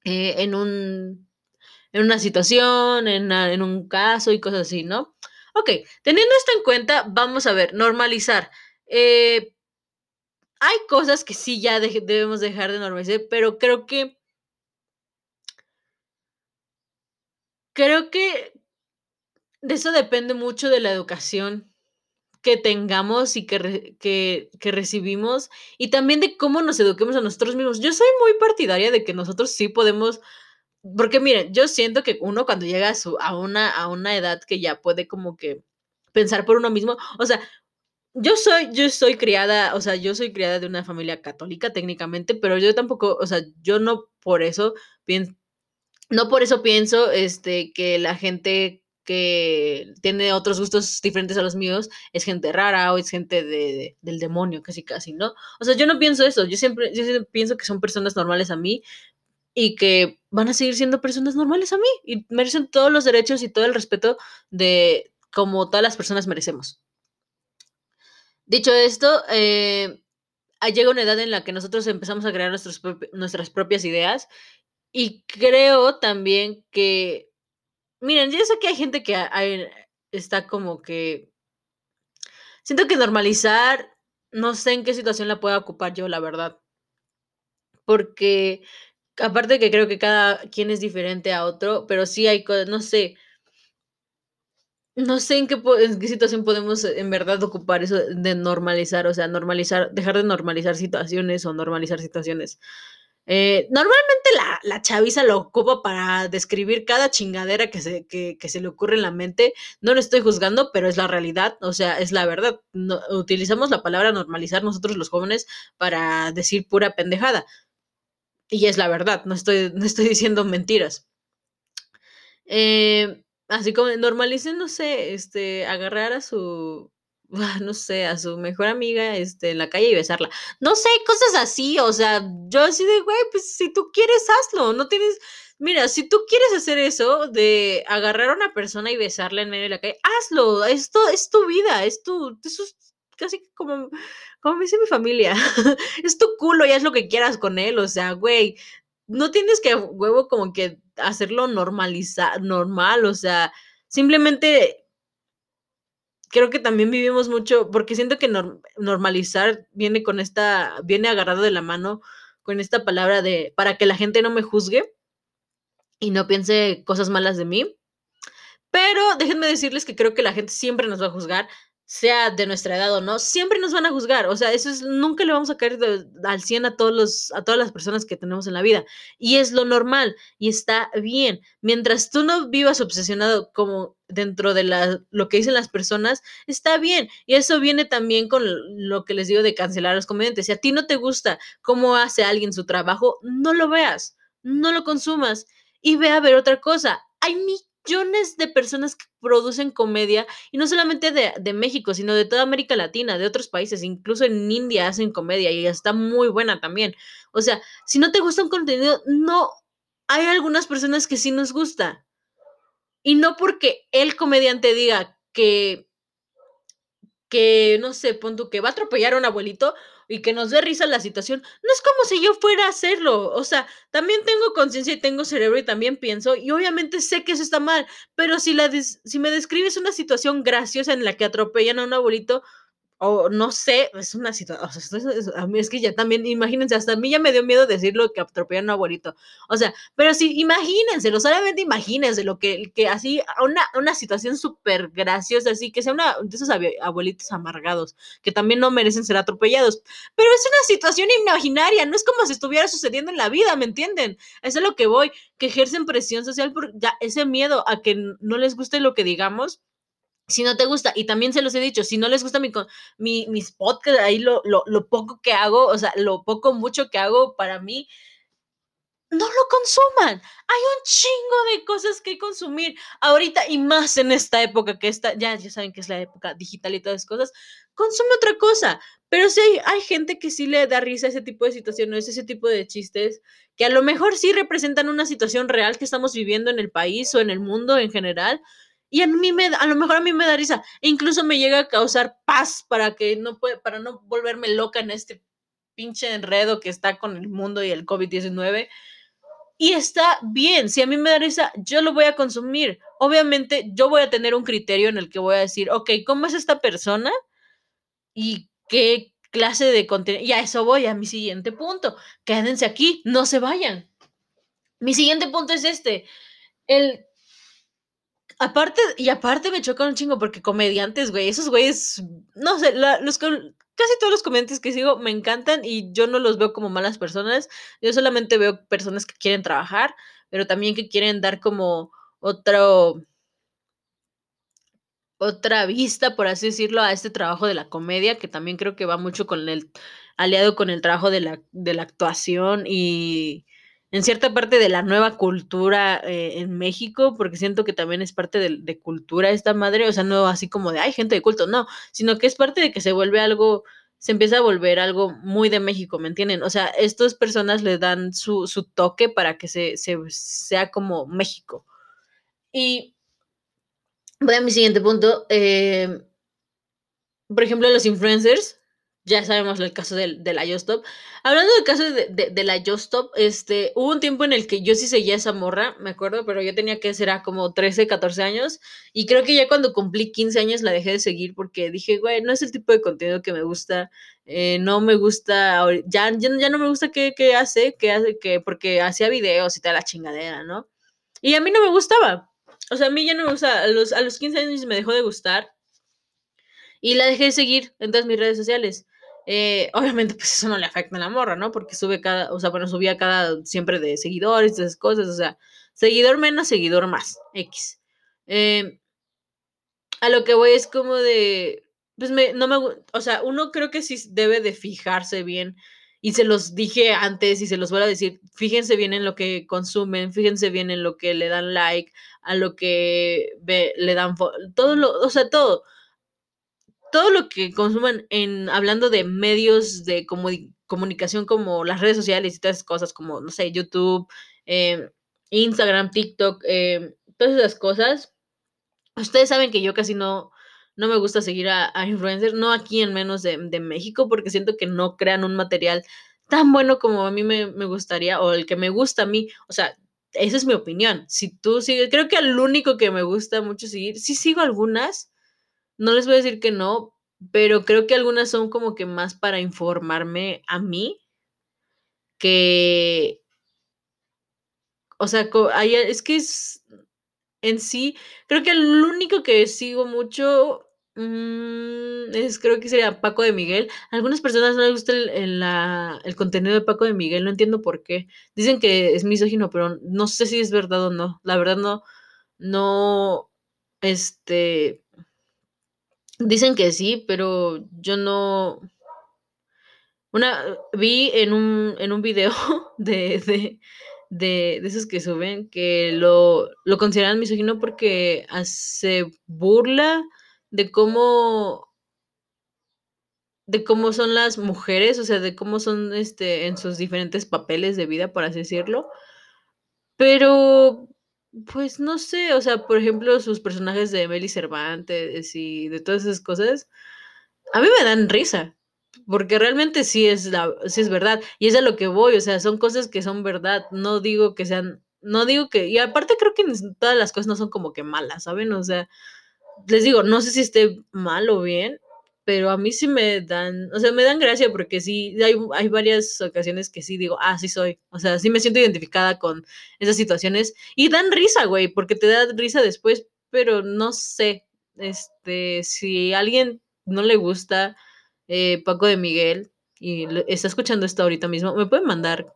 eh, en, un, en una situación, en, en, un caso y cosas así, ¿no? Ok, teniendo esto en cuenta, vamos a ver, normalizar. Eh, hay cosas que sí ya debemos dejar de normalizar, pero creo que... Creo que de eso depende mucho de la educación que tengamos y que, que, recibimos y también de cómo nos eduquemos a nosotros mismos. Yo soy muy partidaria de que nosotros sí podemos, porque miren, yo siento que uno cuando llega a, su, a, una, a una edad que ya puede como que pensar por uno mismo, o sea, yo soy, yo soy criada, o sea, yo soy criada de una familia católica técnicamente, pero yo tampoco, o sea, yo no por eso pienso, no por eso pienso, este, que la gente que tiene otros gustos diferentes a los míos es gente rara o es gente de, del demonio, casi casi, ¿no? O sea, yo no pienso eso, yo siempre, pienso que son personas normales a mí y que van a seguir siendo personas normales a mí y merecen todos los derechos y todo el respeto de como todas las personas merecemos. Dicho esto, eh, llega una edad en la que nosotros empezamos a crear nuestras propias ideas y creo también que Miren, yo sé que hay gente que hay, está como que. Siento que normalizar, no sé en qué situación la pueda ocupar yo, la verdad. Porque, aparte que creo que cada quien es diferente a otro, pero sí hay cosas, no sé. No sé en qué, en qué situación podemos en verdad ocupar eso de normalizar, o sea, normalizar, dejar de normalizar situaciones o normalizar situaciones. Eh, normalmente la, la, chaviza lo ocupa para describir cada chingadera que se, que, se, le ocurre en la mente. No lo estoy juzgando, pero es la realidad, o sea, es la verdad. Utilizamos la palabra normalizar nosotros los jóvenes para decir pura pendejada. Y es la verdad, no estoy, no estoy diciendo mentiras. Eh, así como normalicen, no sé, este, agarrar a su no sé, a su mejor amiga este, en la calle y besarla. No sé, cosas así, o sea, yo así de, güey, pues si tú quieres, hazlo, no tienes, mira, si tú quieres hacer eso de agarrar a una persona y besarla en medio de la calle, hazlo, esto es tu vida, es tu, eso es casi como, como me dice mi familia, es tu culo y haz lo que quieras con él, o sea, güey, no tienes que, huevo, como que hacerlo normalizar, normal, o sea, simplemente creo que también vivimos mucho, porque siento que normalizar viene con esta, viene agarrado de la mano con esta palabra de para que la gente no me juzgue y no piense cosas malas de mí. Pero déjenme decirles que creo que la gente siempre nos va a juzgar, sea de nuestra edad o no, siempre nos van a juzgar. O sea, eso es, nunca le vamos a caer al 100 a, todos los, a todas las personas que tenemos en la vida. Y es lo normal y está bien. Mientras tú no vivas obsesionado como dentro de la, lo que dicen las personas, está bien. Y eso viene también con lo que les digo de cancelar a los comediantes. Si a ti no te gusta cómo hace alguien su trabajo, no lo veas, no lo consumas y ve a ver otra cosa. Hay millones de personas que producen comedia, y no solamente de, México, sino de toda América Latina, de otros países, incluso en India hacen comedia y está muy buena también. O sea, si no te gusta un contenido, no, hay algunas personas que sí nos gusta. Y no porque el comediante diga que, que no sé, pon que va a atropellar a un abuelito, y que nos dé risa la situación, no es como si yo fuera a hacerlo. O sea, también tengo conciencia y tengo cerebro y también pienso, y obviamente sé que eso está mal, pero si, la si me describes una situación graciosa en la que atropellan a un abuelito, o no sé, es una situación, o sea, a mí es que ya también, imagínense, hasta a mí ya me dio miedo decirlo que atropellan a un abuelito, o sea, pero sí, imagínense, solamente imagínense lo que, que así, una, una situación súper graciosa, así, que sea una de esos abuelitos amargados, que también no merecen ser atropellados, pero es una situación imaginaria, no es como si estuviera sucediendo en la vida, ¿me entienden? Eso es lo que voy, que ejercen presión social por ya ese miedo a que no les guste lo que digamos, si no te gusta, y también se los he dicho, si no les gusta mi, mi mis podcasts, ahí lo, lo, lo, poco que hago, o sea, lo poco, mucho que hago para mí, no lo consuman. Hay un chingo de cosas que consumir ahorita y más en esta época que está, ya, ya saben que es la época digital y todas esas cosas, consume otra cosa. Pero sí hay, hay gente que sí le da risa a ese tipo de situaciones, ese tipo de chistes, que a lo mejor sí representan una situación real que estamos viviendo en el país o en el mundo en general, y a mí me, a lo mejor a mí me da risa. E incluso me llega a causar paz para que no puede, para no volverme loca en este pinche enredo que está con el mundo y el COVID-19. Y está bien, si a mí me da risa, yo lo voy a consumir. Obviamente, yo voy a tener un criterio en el que voy a decir, ok, ¿cómo es esta persona? ¿Y qué clase de contenido? Y a eso voy, a mi siguiente punto. Quédense aquí, no se vayan. Mi siguiente punto es este. El Aparte, y aparte me choca un chingo porque comediantes, güey, esos güeyes, no sé, los casi todos los comediantes que sigo me encantan y yo no los veo como malas personas, yo solamente veo personas que quieren trabajar, pero también que quieren dar como otro otra vista, por así decirlo, a este trabajo de la comedia, que también creo que va mucho con el aliado con el trabajo de la, de la actuación y en cierta parte de la nueva cultura eh, en México, porque siento que también es parte de, cultura esta madre, o sea, no así como de, hay gente de culto, no, sino que es parte de que se vuelve algo, se empieza a volver algo muy de México, ¿me entienden? O sea, estas personas le dan su, su toque para que se, se, sea como México. Y voy a mi siguiente punto. Eh, por ejemplo, los influencers ya sabemos el caso de, de la Justop. Hablando del caso de, de, la Justop, este, hubo un tiempo en el que yo sí seguía esa morra, me acuerdo, pero yo tenía que ser a como 13, 14 años. Y creo que ya cuando cumplí 15 años la dejé de seguir porque dije, güey, no es el tipo de contenido que me gusta. Eh, no me gusta, ya, ya, no me gusta qué, hace, qué hace, que, porque hacía videos y tal, la chingadera, ¿no? Y a mí no me gustaba. O sea, a mí ya no me gusta. A los, a los 15 años me dejó de gustar. Y la dejé de seguir en todas mis redes sociales. Eh, obviamente, pues eso no le afecta a la morra, ¿no? Porque sube cada, o sea, bueno, subía cada siempre de seguidores, esas cosas, o sea, seguidor menos, seguidor más, X. Eh, a lo que voy es como de, pues me, no me, o sea, uno creo que sí debe de fijarse bien, y se los dije antes y se los voy a decir, fíjense bien en lo que consumen, fíjense bien en lo que le dan like, a lo que le dan, todo lo, o sea, todo todo lo que consuman en hablando de medios de comunicación como las redes sociales y todas esas cosas como, no sé, YouTube, em, Instagram, TikTok, em, todas esas cosas. Ustedes saben que yo casi no, no me gusta seguir a, influencers, no aquí en menos de, México, porque siento que no crean un material tan bueno como a mí me, me, gustaría o el que me gusta a mí. O sea, esa es mi opinión. Si tú sigues, creo que al único que me gusta mucho seguir, sí sigo algunas, no les voy a decir que no, pero creo que algunas son como que más para informarme a mí que... O sea, es que es en sí, creo que el único que sigo mucho Mm, es, creo que sería Paco de Miguel. A algunas personas no les gusta el, el, la- el contenido de Paco de Miguel, no entiendo por qué. Dicen que es misógino, pero no sé si es verdad o no. La verdad no, no, este, dicen que sí, pero yo no. Una, vi en un, en un video de, de, de, esos que suben que lo, lo consideran misógino porque hace burla de cómo de cómo son las mujeres, o sea, de cómo son este en sus diferentes papeles de vida, por así decirlo. Pero pues no sé, o sea, por ejemplo, sus personajes de Emily Cervantes y de todas esas cosas, a mí me dan risa, porque realmente sí es la sí es verdad, y es a lo que voy, o sea, son cosas que son verdad, no digo que sean no digo que y aparte creo que todas las cosas no son como que malas, ¿saben? O sea, les digo, no sé si esté mal o bien, pero a mí sí me dan, o sea, me dan gracia porque sí, hay, hay varias ocasiones que sí digo, ah, sí soy, o sea, sí me siento identificada con esas situaciones y dan risa, güey, porque te da risa después, pero no sé, este, si alguien no le gusta eh, Paco de Miguel y está escuchando esto ahorita mismo, me puede mandar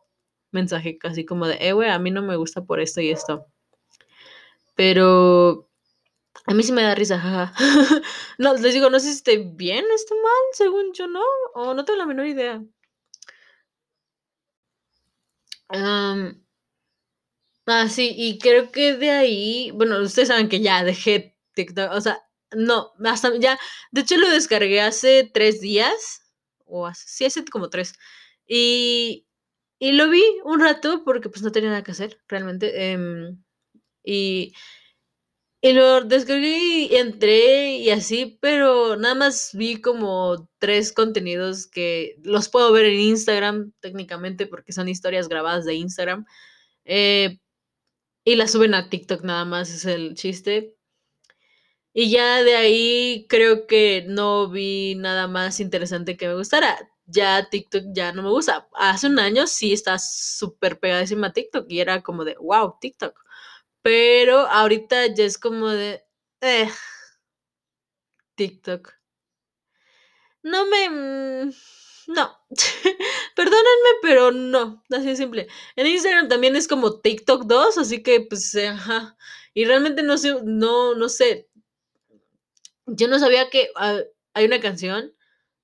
mensaje casi como de, eh, güey, a mí no me gusta por esto y esto, pero a mí sí me da risa, jaja. No, les digo, no sé si esté bien o esté mal, según yo no, o no tengo la menor idea. Am, ah, sí, y creo que de ahí, bueno, ustedes saben que ya dejé TikTok, o sea, no, hasta ya, de hecho lo descargué hace tres días, o hace, sí, hace como tres, y, y lo vi un rato porque pues no tenía nada que hacer, realmente, em, y Y lo descargué y entré y así, pero nada más vi como 3 contenidos que los puedo ver en Instagram, técnicamente, porque son historias grabadas de Instagram, eh, y las suben a TikTok nada más, es el chiste. Y ya de ahí creo que no vi nada más interesante que me gustara. Ya TikTok ya no me gusta. Hace un año sí estaba súper pegadísima a TikTok y era como de, wow, TikTok. Pero ahorita ya es como de, eh, TikTok. No me mm, no. Perdónenme, pero no, así de simple. En Instagram también es como TikTok 2, así que, pues, eh, ajá. Y realmente no sé no no sé. Yo no sabía que, ah, hay una canción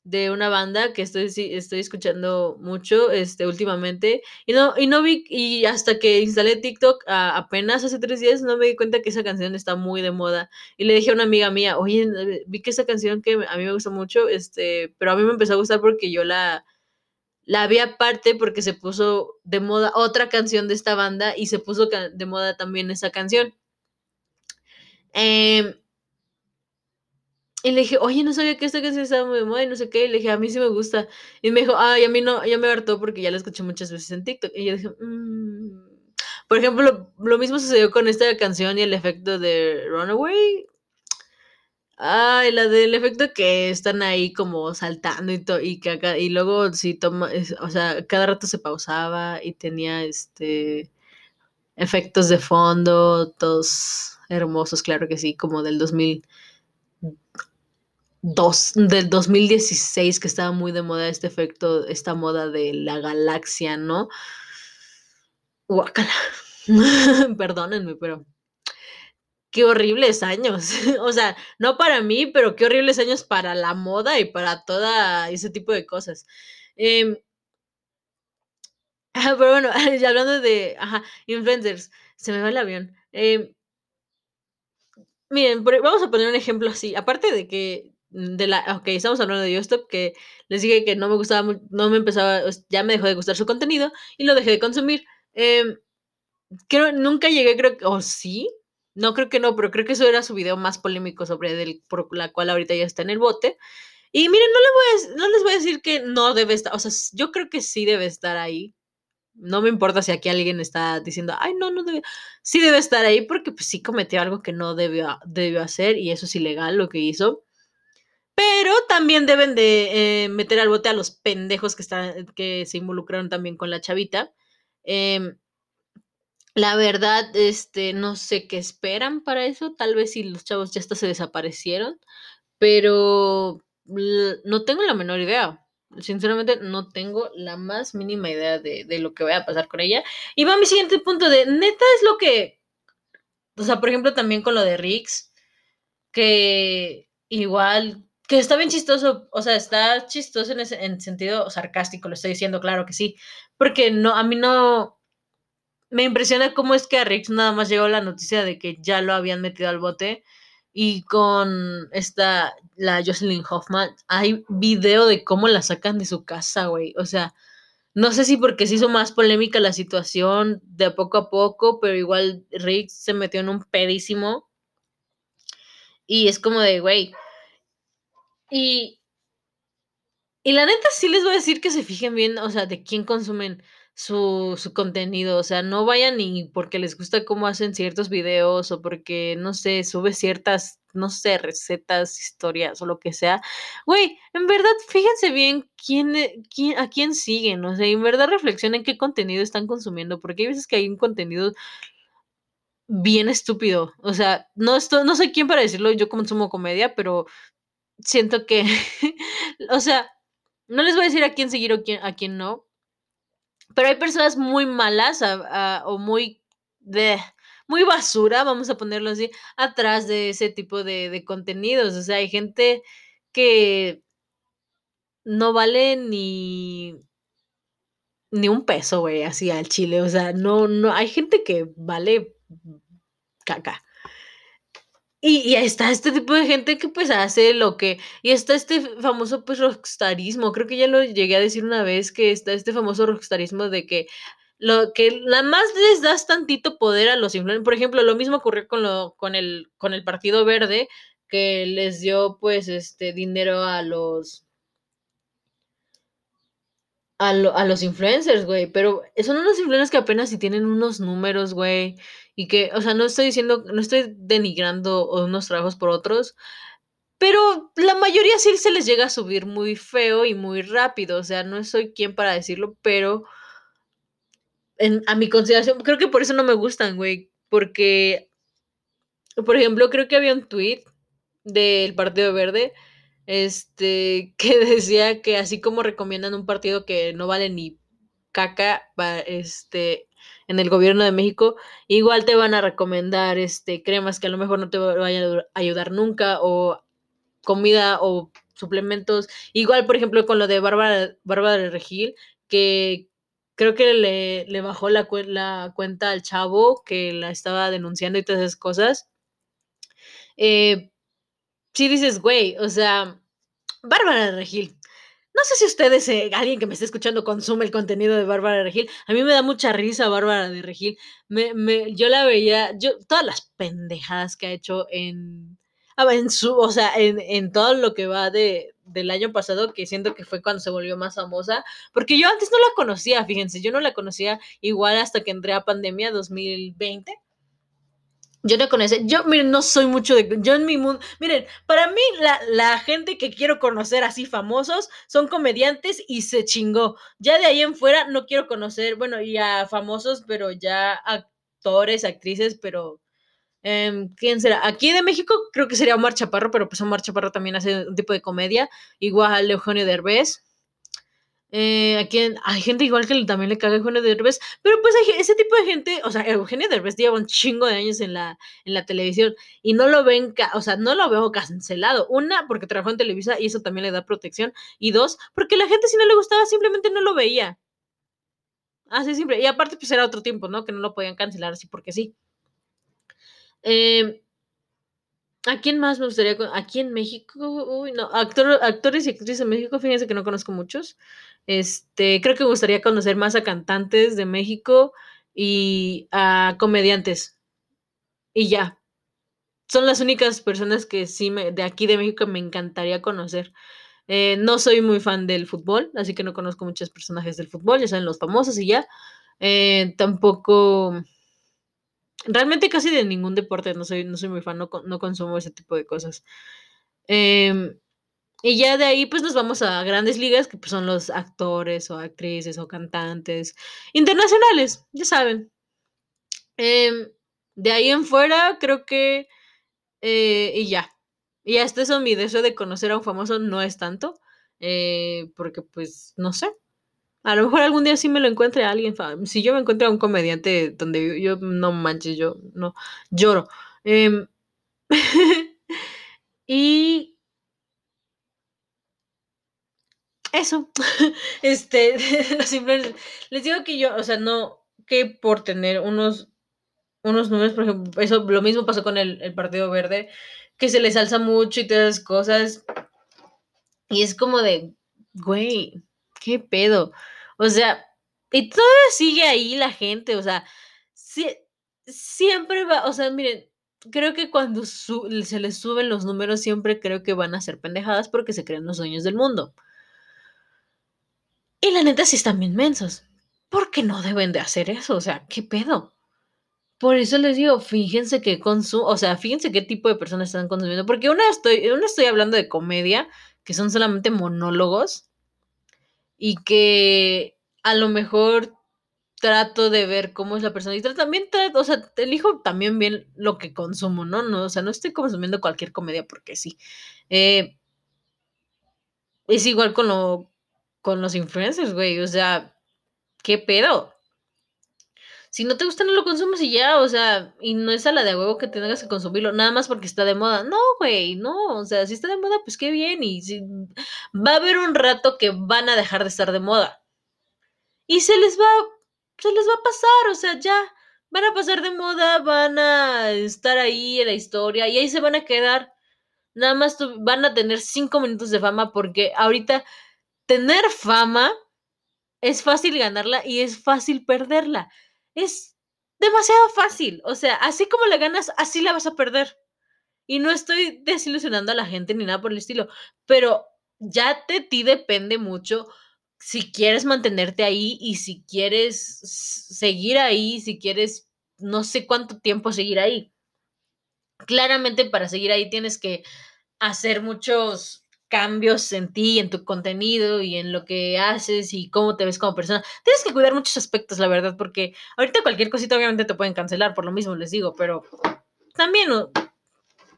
de una banda que estoy estoy escuchando mucho, este, últimamente, y no y no vi y hasta que instalé TikTok apenas hace 3 días, no me di cuenta que esa canción está muy de moda. Y le dije a una amiga mía: "Oye, eh, vi que esa canción que a mí me gusta mucho, este, pero a mí me empezó a gustar porque yo la la vi aparte porque se puso de moda otra canción de esta banda y se puso de moda también esa canción". Em y le dije: "Oye, no sabía que esta canción estaba muy moda y no sé qué", y le dije: "A mí sí me gusta". Y me dijo: "Ay, a mí no, ya me hartó porque ya la escuché muchas veces en TikTok". Y yo dije: "Mm". Por ejemplo, lo mismo sucedió con esta canción y el efecto de Runaway. Ay, la del efecto que están ahí como saltando y to y que y luego si toma o sea, cada rato se pausaba y tenía, este, efectos de fondo, todos hermosos, claro que sí, como del 2000 dos del 2016 que estaba muy de moda este efecto, esta moda de la galaxia, ¿no? Guácala. Perdónenme, pero qué horribles años. O sea, no para mí, pero qué horribles años para la moda y para toda ese tipo de cosas. Em, ajá, pero bueno, ya hablando de, influencers, se me va el avión. Em, miren, vamos a poner un ejemplo así, aparte de que de la okey, estamos hablando de YoStop, que les dije que no me gustaba no me empezaba, ya me dejó de gustar su contenido y lo dejé de consumir. Em, creo nunca llegué, creo que ¿o sí? No, creo que no, pero creo que eso era su video más polémico sobre del por la cual ahorita ya está en el bote. Y miren, no le voy a no les voy a decir que no debe estar, o sea, yo creo que sí debe estar ahí. No me importa si aquí alguien está diciendo: "Ay, no, no debe". Sí debe estar ahí porque, pues, sí cometió algo que no debió debió hacer y eso es ilegal lo que hizo. Pero también deben de, eh, meter al bote a los pendejos que están que se involucraron también con la chavita. Em, la verdad, este, no sé qué esperan para eso, tal vez si los chavos ya hasta se desaparecieron, pero no tengo la menor idea. Sinceramente, no tengo la más mínima idea de, de lo que vaya a pasar con ella. Y va a mi siguiente punto de, neta es lo que, o sea, por ejemplo, también con lo de Rix, que igual, que está bien chistoso, o sea, está chistoso en, sentido sarcástico, lo estoy diciendo, claro que sí, porque no, a mí no, me impresiona cómo es que a Rix nada más llegó la noticia de que ya lo habían metido al bote y con esta, la Jocelyn Hoffman, hay video de cómo la sacan de su casa, güey. O sea, no sé si porque se hizo más polémica la situación de poco a poco, pero igual Rick se metió en un pedísimo. Y es como de, güey. Y, y la neta sí les voy a decir que se fijen bien, o sea, de quién consumen su, su contenido. O sea, no vayan ni porque les gusta cómo hacen ciertos videos o porque, no sé, sube ciertas, no sé, recetas, historias o lo que sea. Güey, en verdad, fíjense bien quién, eh, quién, a quién siguen. O sea, en verdad reflexionen qué contenido están consumiendo. Porque hay veces que hay un contenido bien estúpido. O sea, no, esto, no soy quién para decirlo, yo consumo comedia, pero siento que, o sea, no les voy a decir a quién seguir o quién, a quién no, pero hay personas muy malas o muy muy basura, vamos a ponerlo así, atrás de ese tipo de, de contenidos. O sea, hay gente que no vale ni ni un peso, güey, así al chile. O sea, no, no, hay gente que vale caca. Y, y está este tipo de gente que pues hace lo que... Y está este famoso pues rockstarismo. Creo que ya lo llegué a decir una vez que está este famoso rockstarismo de que lo que nada más les das tantito poder a los influencers. Por ejemplo, lo mismo ocurrió con, lo, con, el, con el Partido Verde, que les dio pues este dinero a los a, a, los influencers, güey, pero son unos influencers que apenas si tienen unos números, güey, y que, o sea, no estoy diciendo, no estoy denigrando unos trabajos por otros, pero la mayoría sí se les llega a subir muy feo y muy rápido, o sea, no soy quien para decirlo, pero en, a mi consideración, creo que por eso no me gustan, güey, porque, por ejemplo, creo que había un tweet del Partido Verde, este, que decía que así como recomiendan un partido que no vale ni caca, este, en el gobierno de México, igual te van a recomendar este, cremas que a lo mejor no te vayan a ayudar nunca o comida o suplementos. Igual, por ejemplo, con lo de Bárbara, Bárbara Regil, que creo que le, bajó la, cuenta al chavo que la estaba denunciando y todas esas cosas. Eh, sí dices, güey, o sea, Bárbara Regil, no sé si ustedes, eh, alguien que me esté escuchando, consume el contenido de Bárbara de Regil. A mí me da mucha risa Bárbara de Regil. Me, me, yo la veía, yo, todas las pendejadas que ha hecho en, ah, en su, o sea, en, en todo lo que va de, del año pasado, que siento que fue cuando se volvió más famosa, porque yo antes no la conocía, fíjense, yo no la conocía igual hasta que entré a pandemia 2020 yo no conozco, yo, miren, no soy mucho de, yo en mi mundo, miren, para mí la, la, gente que quiero conocer así famosos son comediantes y se chingó. Ya de ahí en fuera no quiero conocer, bueno, ya famosos, pero ya actores, actrices, pero eh, ¿quién será? Aquí de México creo que sería Omar Chaparro, pero pues Omar Chaparro también hace un tipo de comedia, igual Eugenio Derbez. Eh, a quien hay gente igual que también le caga Eugenio Derbez, pero pues hay ese tipo de gente, o sea, Eugenio Derbez lleva un chingo de años en la, en la televisión y no lo ven, o sea, no lo veo cancelado. Una, porque trabajó en Televisa y eso también le da protección. Y dos, porque la gente si no le gustaba simplemente no lo veía. Así simple. Y aparte, pues era otro tiempo, ¿no? Que no lo podían cancelar así porque sí. Eh, ¿A quién más me gustaría? Aquí en México, uy, no, actores y actrices en México, fíjense que no conozco muchos. Este, creo que me gustaría conocer más a cantantes de México y a comediantes. Y ya. Son las únicas personas que sí me, de aquí de México me encantaría conocer. Eh, no soy muy fan del fútbol, así que no conozco muchos personajes del fútbol, ya saben los famosos y ya. Eh, tampoco realmente casi de ningún deporte, no soy, no soy muy fan, no, no consumo ese tipo de cosas. Eh, y ya de ahí, pues nos vamos a grandes ligas, que pues, son los actores o actrices o cantantes internacionales, ya saben. Eh, de ahí en fuera, creo que. Eh, y ya. Y hasta eso mi deseo de conocer a un famoso no es tanto, eh, porque pues no sé. A lo mejor algún día sí me lo encuentre alguien. Si yo me encuentro a un comediante donde yo, yo no manches, yo no lloro. Em, y eso, este, les digo que yo, o sea, no, que por tener unos, unos números, por ejemplo, eso lo mismo pasó con el, Partido Verde, que se les alza mucho y todas esas cosas. Y es como de, güey, qué pedo. O sea, y todavía sigue ahí la gente, o sea, siempre va, o sea, miren, creo que cuando se les suben los números, siempre creo que van a ser pendejadas porque se creen los dueños del mundo. Y la neta sí están bien mensos. ¿Por qué no deben de hacer eso? O sea, ¿qué pedo? Por eso les digo, fíjense qué consumo, o sea, fíjense qué tipo de personas están consumiendo. Porque una estoy, una estoy hablando de comedia, que son solamente monólogos, y que a lo mejor trato de ver cómo es la persona. Y también trato, o sea, elijo también bien lo que consumo, ¿no? no o sea, no estoy consumiendo cualquier comedia porque sí. Eh, es igual con, lo, con los influencers, güey. O sea, ¿qué pedo? Si no te gusta, no lo consumes y ya, o sea, y no es a la de huevo que tengas que consumirlo, nada más porque está de moda. No, güey, no, o sea, si está de moda, pues qué bien, y si, va a haber un rato que van a dejar de estar de moda. Y se les va, se les va a pasar, o sea, ya van a pasar de moda, van a estar ahí en la historia y ahí se van a quedar. Nada más van a tener cinco minutos de fama porque ahorita tener fama es fácil ganarla y es fácil perderla es demasiado fácil. O sea, así como la ganas, así la vas a perder. Y no estoy desilusionando a la gente ni nada por el estilo, pero ya de ti depende mucho si quieres mantenerte ahí y si quieres seguir ahí, si quieres no sé cuánto tiempo seguir ahí. Claramente para seguir ahí tienes que hacer muchos cambios en ti, en tu contenido y en lo que haces y cómo te ves como persona. Tienes que cuidar muchos aspectos, la verdad, porque ahorita cualquier cosita obviamente te pueden cancelar, por lo mismo les digo, pero también,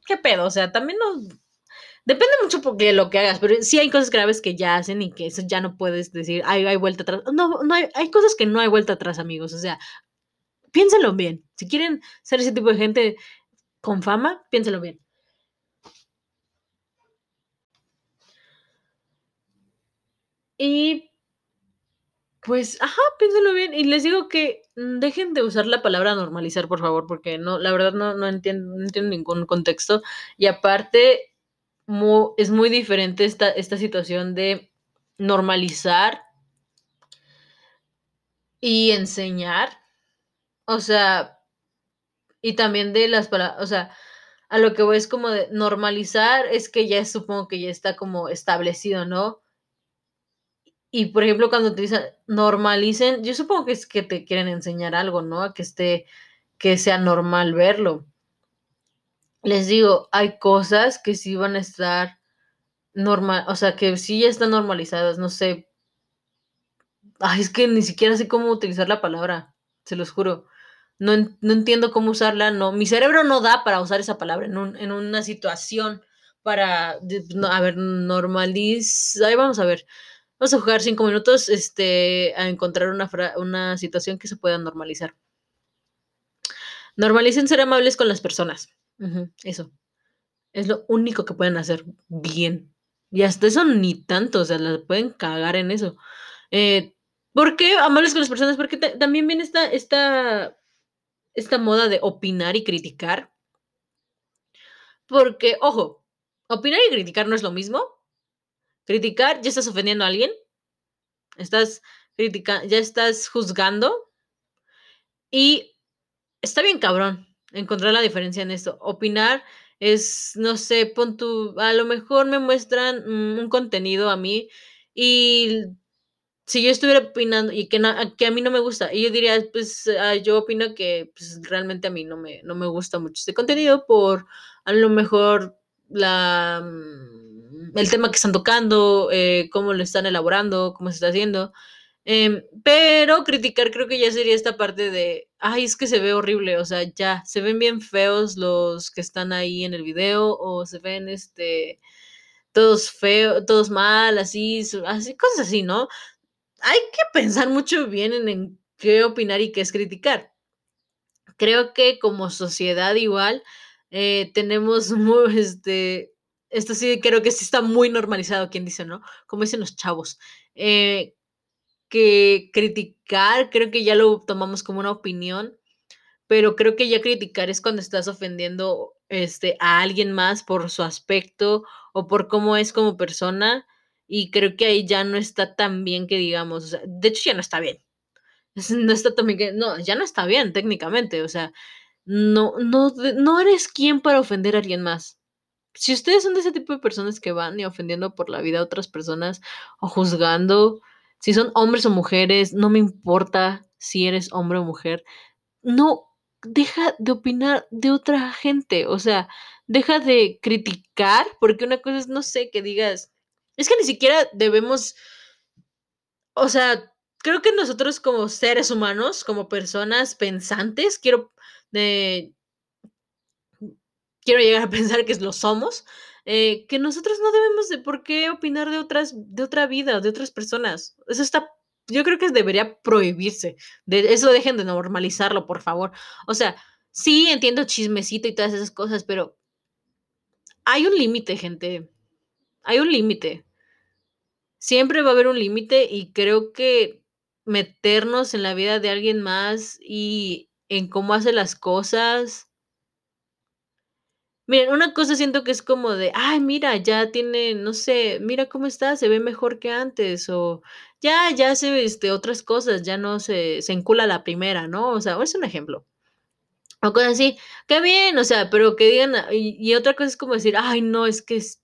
¿qué pedo? O sea, también. Depende mucho de lo que hagas, pero sí hay cosas graves que ya hacen y que eso ya no puedes decir, hay, hay vuelta atrás. No, no hay, hay cosas que no hay vuelta atrás, amigos. O sea, piénsenlo bien. Si quieren ser ese tipo de gente con fama, piénsenlo bien. Y pues, ajá, piénselo bien. Y les digo que mm, dejen de usar la palabra normalizar, por favor, porque no, la verdad no, no, entiendo, no entiendo ningún contexto. Y aparte, es muy diferente esta, esta situación de normalizar y enseñar. O sea, y también de las palabras, o sea, a lo que voy es como de normalizar, es que ya supongo que ya está como establecido, ¿no? Y por ejemplo, cuando utilizan, normalicen, yo supongo que es que te quieren enseñar algo, ¿no? A que esté, que sea normal verlo. Les digo, hay cosas que sí van a estar normal, o sea, que sí ya están normalizadas, no sé. Ay, es que ni siquiera sé cómo utilizar la palabra, se los juro. No, no entiendo cómo usarla, no. Mi cerebro no da para usar esa palabra en, un, en una situación para, a ver, normalizar, ahí vamos a ver. Vamos a jugar cinco minutos este, a encontrar una, una situación que se pueda normalizar. Normalicen ser amables con las personas. eso. Es lo único que pueden hacer bien. Y hasta eso ni tanto, o sea, la pueden cagar en eso. Eh, ¿Por qué amables con las personas? Porque también viene esta, esta, esta moda de opinar y criticar. Porque, ojo, opinar y criticar no es lo mismo. Criticar, ya estás ofendiendo a alguien. Estás criticando, ya estás juzgando. Y está bien cabrón encontrar la diferencia en esto. Opinar es, no sé, pon tu, a lo mejor me muestran un contenido a mí y si yo estuviera opinando y que, que a mí no me gusta, y yo diría, pues ah, yo opino que pues, realmente a mí no me, no me gusta mucho este contenido por a lo mejor la el tema que están tocando, eh, cómo lo están elaborando, cómo se está haciendo. Em, pero criticar creo que ya sería esta parte de, ay, es que se ve horrible, o sea, ya, se ven bien feos los que están ahí en el video o se ven, este, todos feos, todos mal, así, así, cosas así, ¿no? Hay que pensar mucho bien en, qué opinar y qué es criticar. Creo que como sociedad igual eh, tenemos muy, este, esto sí creo que sí está muy normalizado, quien dice, ¿no? Como dicen los chavos. Eh, que criticar, creo que ya lo tomamos como una opinión, pero creo que ya criticar es cuando estás ofendiendo este, a alguien más por su aspecto o por cómo es como persona. Y creo que ahí ya no está tan bien que digamos, o sea, de hecho ya no está bien. No está tan bien que, no, ya no está bien técnicamente, o sea, no, no, no eres quien para ofender a alguien más. Si ustedes son de ese tipo de personas que van y ofendiendo por la vida a otras personas o juzgando, si son hombres o mujeres, no me importa si eres hombre o mujer, no deja de opinar de otra gente, o sea, deja de criticar, porque una cosa es, no sé, que digas, es que ni siquiera debemos, o sea, creo que nosotros como seres humanos, como personas pensantes, quiero, eh, quiero llegar a pensar que lo somos, eh, que nosotros no debemos de por qué opinar de otras, de otra vida, de otras personas. Eso está, yo creo que debería prohibirse. De, eso dejen de normalizarlo, por favor. O sea, sí entiendo chismecito y todas esas cosas, pero hay un límite, gente. Hay un límite. Siempre va a haber un límite y creo que meternos en la vida de alguien más y en cómo hace las cosas Miren, una cosa siento que es como de, ay, mira, ya tiene, no sé, mira cómo está, se ve mejor que antes, o ya, ya hace este, otras cosas, ya no se, se encula la primera, ¿no? O sea, es un ejemplo. O cosas así, qué bien, o sea, pero que digan, y, y otra cosa es como decir, ay, no, es que es,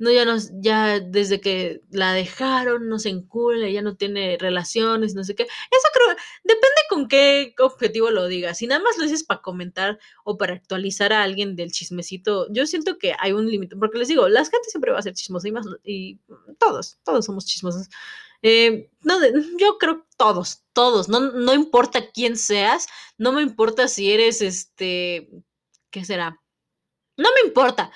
no, ya no, ya desde que la dejaron, no se encula, ya no tiene relaciones, no sé qué. Eso creo, depende con qué objetivo lo digas. Si nada más lo dices para comentar o para actualizar a alguien del chismecito, yo siento que hay un límite, porque les digo, la gente siempre va a ser chismosa y más, y todos, todos somos chismosos. Eh, no, yo creo todos, todos, no, no importa quién seas, no me importa si eres este, ¿qué será? No me importa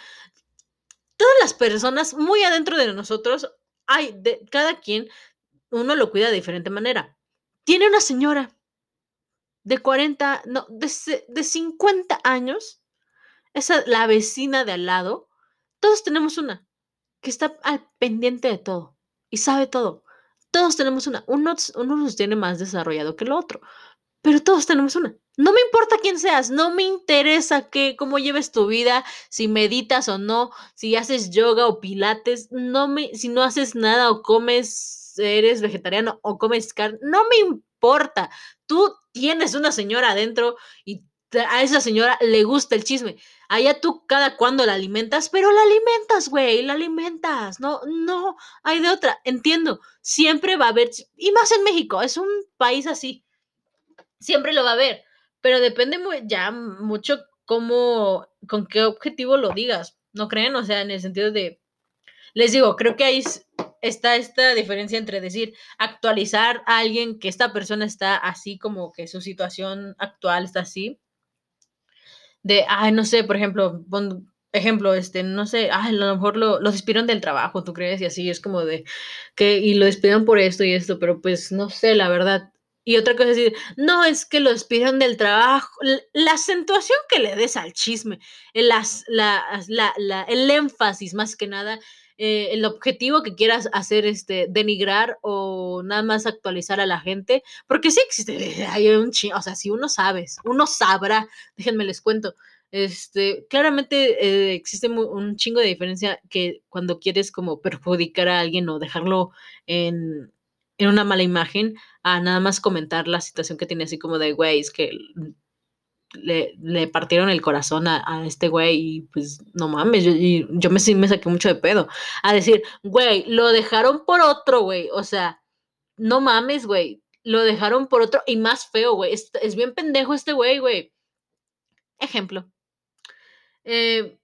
todas las personas muy adentro de nosotros, hay de cada quien, uno lo cuida de diferente manera. Tiene una señora de 40, no, de, de 50 años, esa, la vecina de al lado, todos tenemos una que está al pendiente de todo y sabe todo. Todos tenemos una. Uno, uno los tiene más desarrollado que el otro, pero todos tenemos una. No me importa quién seas, no me interesa que, cómo lleves tu vida, si meditas o no, si haces yoga o pilates, no me, si no haces nada o comes, eres vegetariano o comes carne, no me importa. Tú tienes una señora adentro y a esa señora le gusta el chisme. Allá tú cada cuando la alimentas, pero la alimentas, güey, la alimentas. No, no, hay de otra. Entiendo, siempre va a haber, y más en México, es un país así siempre lo va a ver, pero depende ya mucho cómo, con qué objetivo lo digas, ¿no creen? O sea, en el sentido de, les digo, creo que ahí está esta diferencia entre decir, actualizar a alguien que esta persona está así como que su situación actual está así, de, ay, no sé, por ejemplo, ejemplo, este, no sé, ay, a lo mejor lo, lo despidieron del trabajo, ¿tú crees? Y así es como de que, y lo despidieron por esto y esto, pero pues no sé, la verdad, y otra cosa es decir, no, es que lo despidieron del trabajo. La acentuación que le des al chisme, el, el énfasis más que nada, eh, el objetivo que quieras hacer, este, denigrar o nada más actualizar a la gente, porque sí existe, hay un chingo, o sea, si uno sabe, uno sabrá, déjenme les cuento, este, claramente eh, existe un chingo de diferencia que cuando quieres como perjudicar a alguien o dejarlo en, en una mala imagen a nada más comentar la situación que tiene así como de, güey, es que le, le partieron el corazón a, este güey y pues no mames, yo, y yo me, me saqué mucho de pedo. A decir, güey, lo dejaron por otro, güey, o sea, no mames, güey, lo dejaron por otro y más feo, güey, es, es bien pendejo este güey, güey. Ejemplo. Eh,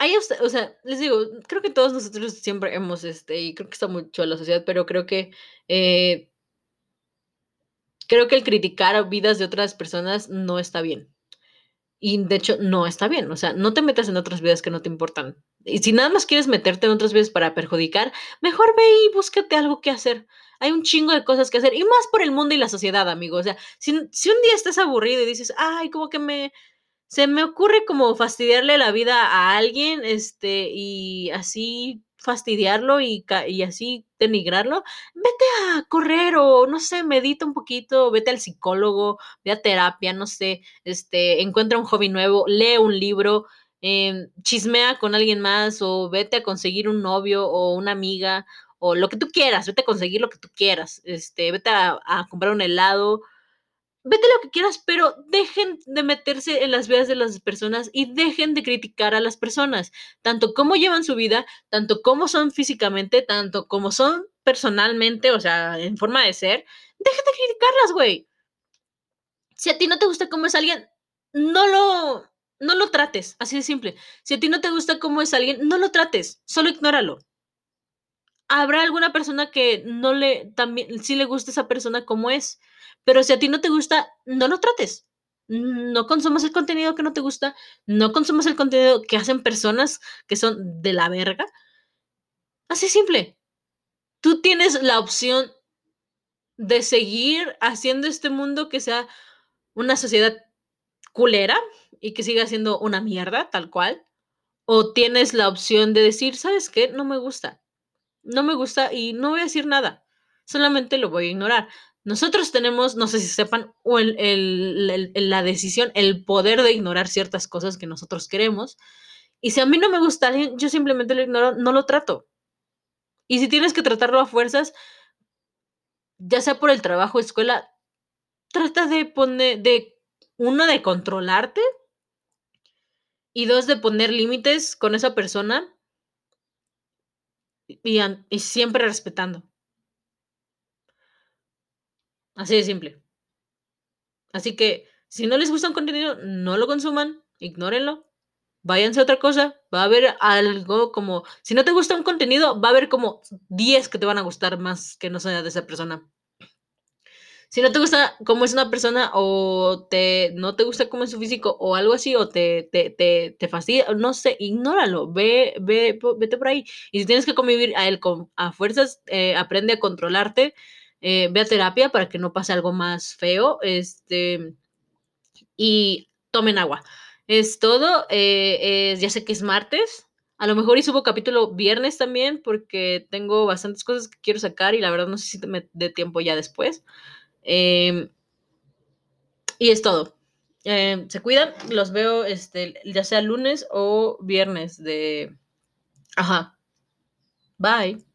hay, o sea, les digo, creo que todos nosotros siempre hemos, este, y creo que está mucho la sociedad, pero creo que, eh, creo que el criticar vidas de otras personas no está bien. Y de hecho, no está bien. O sea, no te metas en otras vidas que no te importan. Y si nada más quieres meterte en otras vidas para perjudicar, mejor ve y búscate algo que hacer. Hay un chingo de cosas que hacer. Y más por el mundo y la sociedad, amigo. O sea, si, si un día estás aburrido y dices, ay, como que me, se me ocurre como fastidiarle la vida a alguien, este, y así fastidiarlo y, y, así denigrarlo, vete a correr o no sé, medita un poquito, vete al psicólogo, ve a terapia, no sé, este, encuentra un hobby nuevo, lee un libro, eh, chismea con alguien más o vete a conseguir un novio o una amiga o lo que tú quieras, vete a conseguir lo que tú quieras, este, vete a comprar un helado, vete lo que quieras, pero dejen de meterse en las vidas de las personas y dejen de criticar a las personas, tanto cómo llevan su vida, tanto cómo son físicamente, tanto como son personalmente, o sea, en forma de ser. Dejen de criticarlas, güey. Si a ti no te gusta cómo es alguien, no lo, no lo trates, así de simple. Si a ti no te gusta cómo es alguien, no lo trates, solo ignóralo. Habrá alguna persona que no le, también, sí le gusta esa persona como es pero si a ti no te gusta, no lo trates. No consumas el contenido que no te gusta, no consumas el contenido que hacen personas que son de la verga. Así simple. Tú tienes la opción de seguir haciendo este mundo que sea una sociedad culera y que siga siendo una mierda, tal cual. O tienes la opción de decir, ¿sabes qué? No me gusta. No me gusta y no voy a decir nada. Solamente lo voy a ignorar. Nosotros tenemos, no sé si sepan, o la decisión, el poder de ignorar ciertas cosas que nosotros queremos. Y si a mí no me gusta yo simplemente lo ignoro, no lo trato. Y si tienes que tratarlo a fuerzas, ya sea por el trabajo, escuela, trata de poner, de, uno, de controlarte y dos, de poner límites con esa persona y siempre respetando. Así de simple. Así que si no les gusta un contenido, no lo consuman, ignórenlo, váyanse a otra cosa, va a haber algo como, si no te gusta un contenido, va a haber como 10 que te van a gustar más que no sea de esa persona. Si no te gusta cómo es una persona o te, no te gusta cómo es su físico o algo así o te, te, te, te fastidia, no sé, ignóralo, ve, ve, vete por ahí. Y si tienes que convivir a él con, a fuerzas, eh, aprende a controlarte eh, ve a terapia para que no pase algo más feo, este, y tomen agua. Es todo, eh, ya sé que es martes, a lo mejor y subo capítulo viernes también porque tengo bastantes cosas que quiero sacar y la verdad no sé si me dé tiempo ya después. Em, y es todo. Em, se cuidan, los veo este, ya sea lunes o viernes de... Ajá. Bye.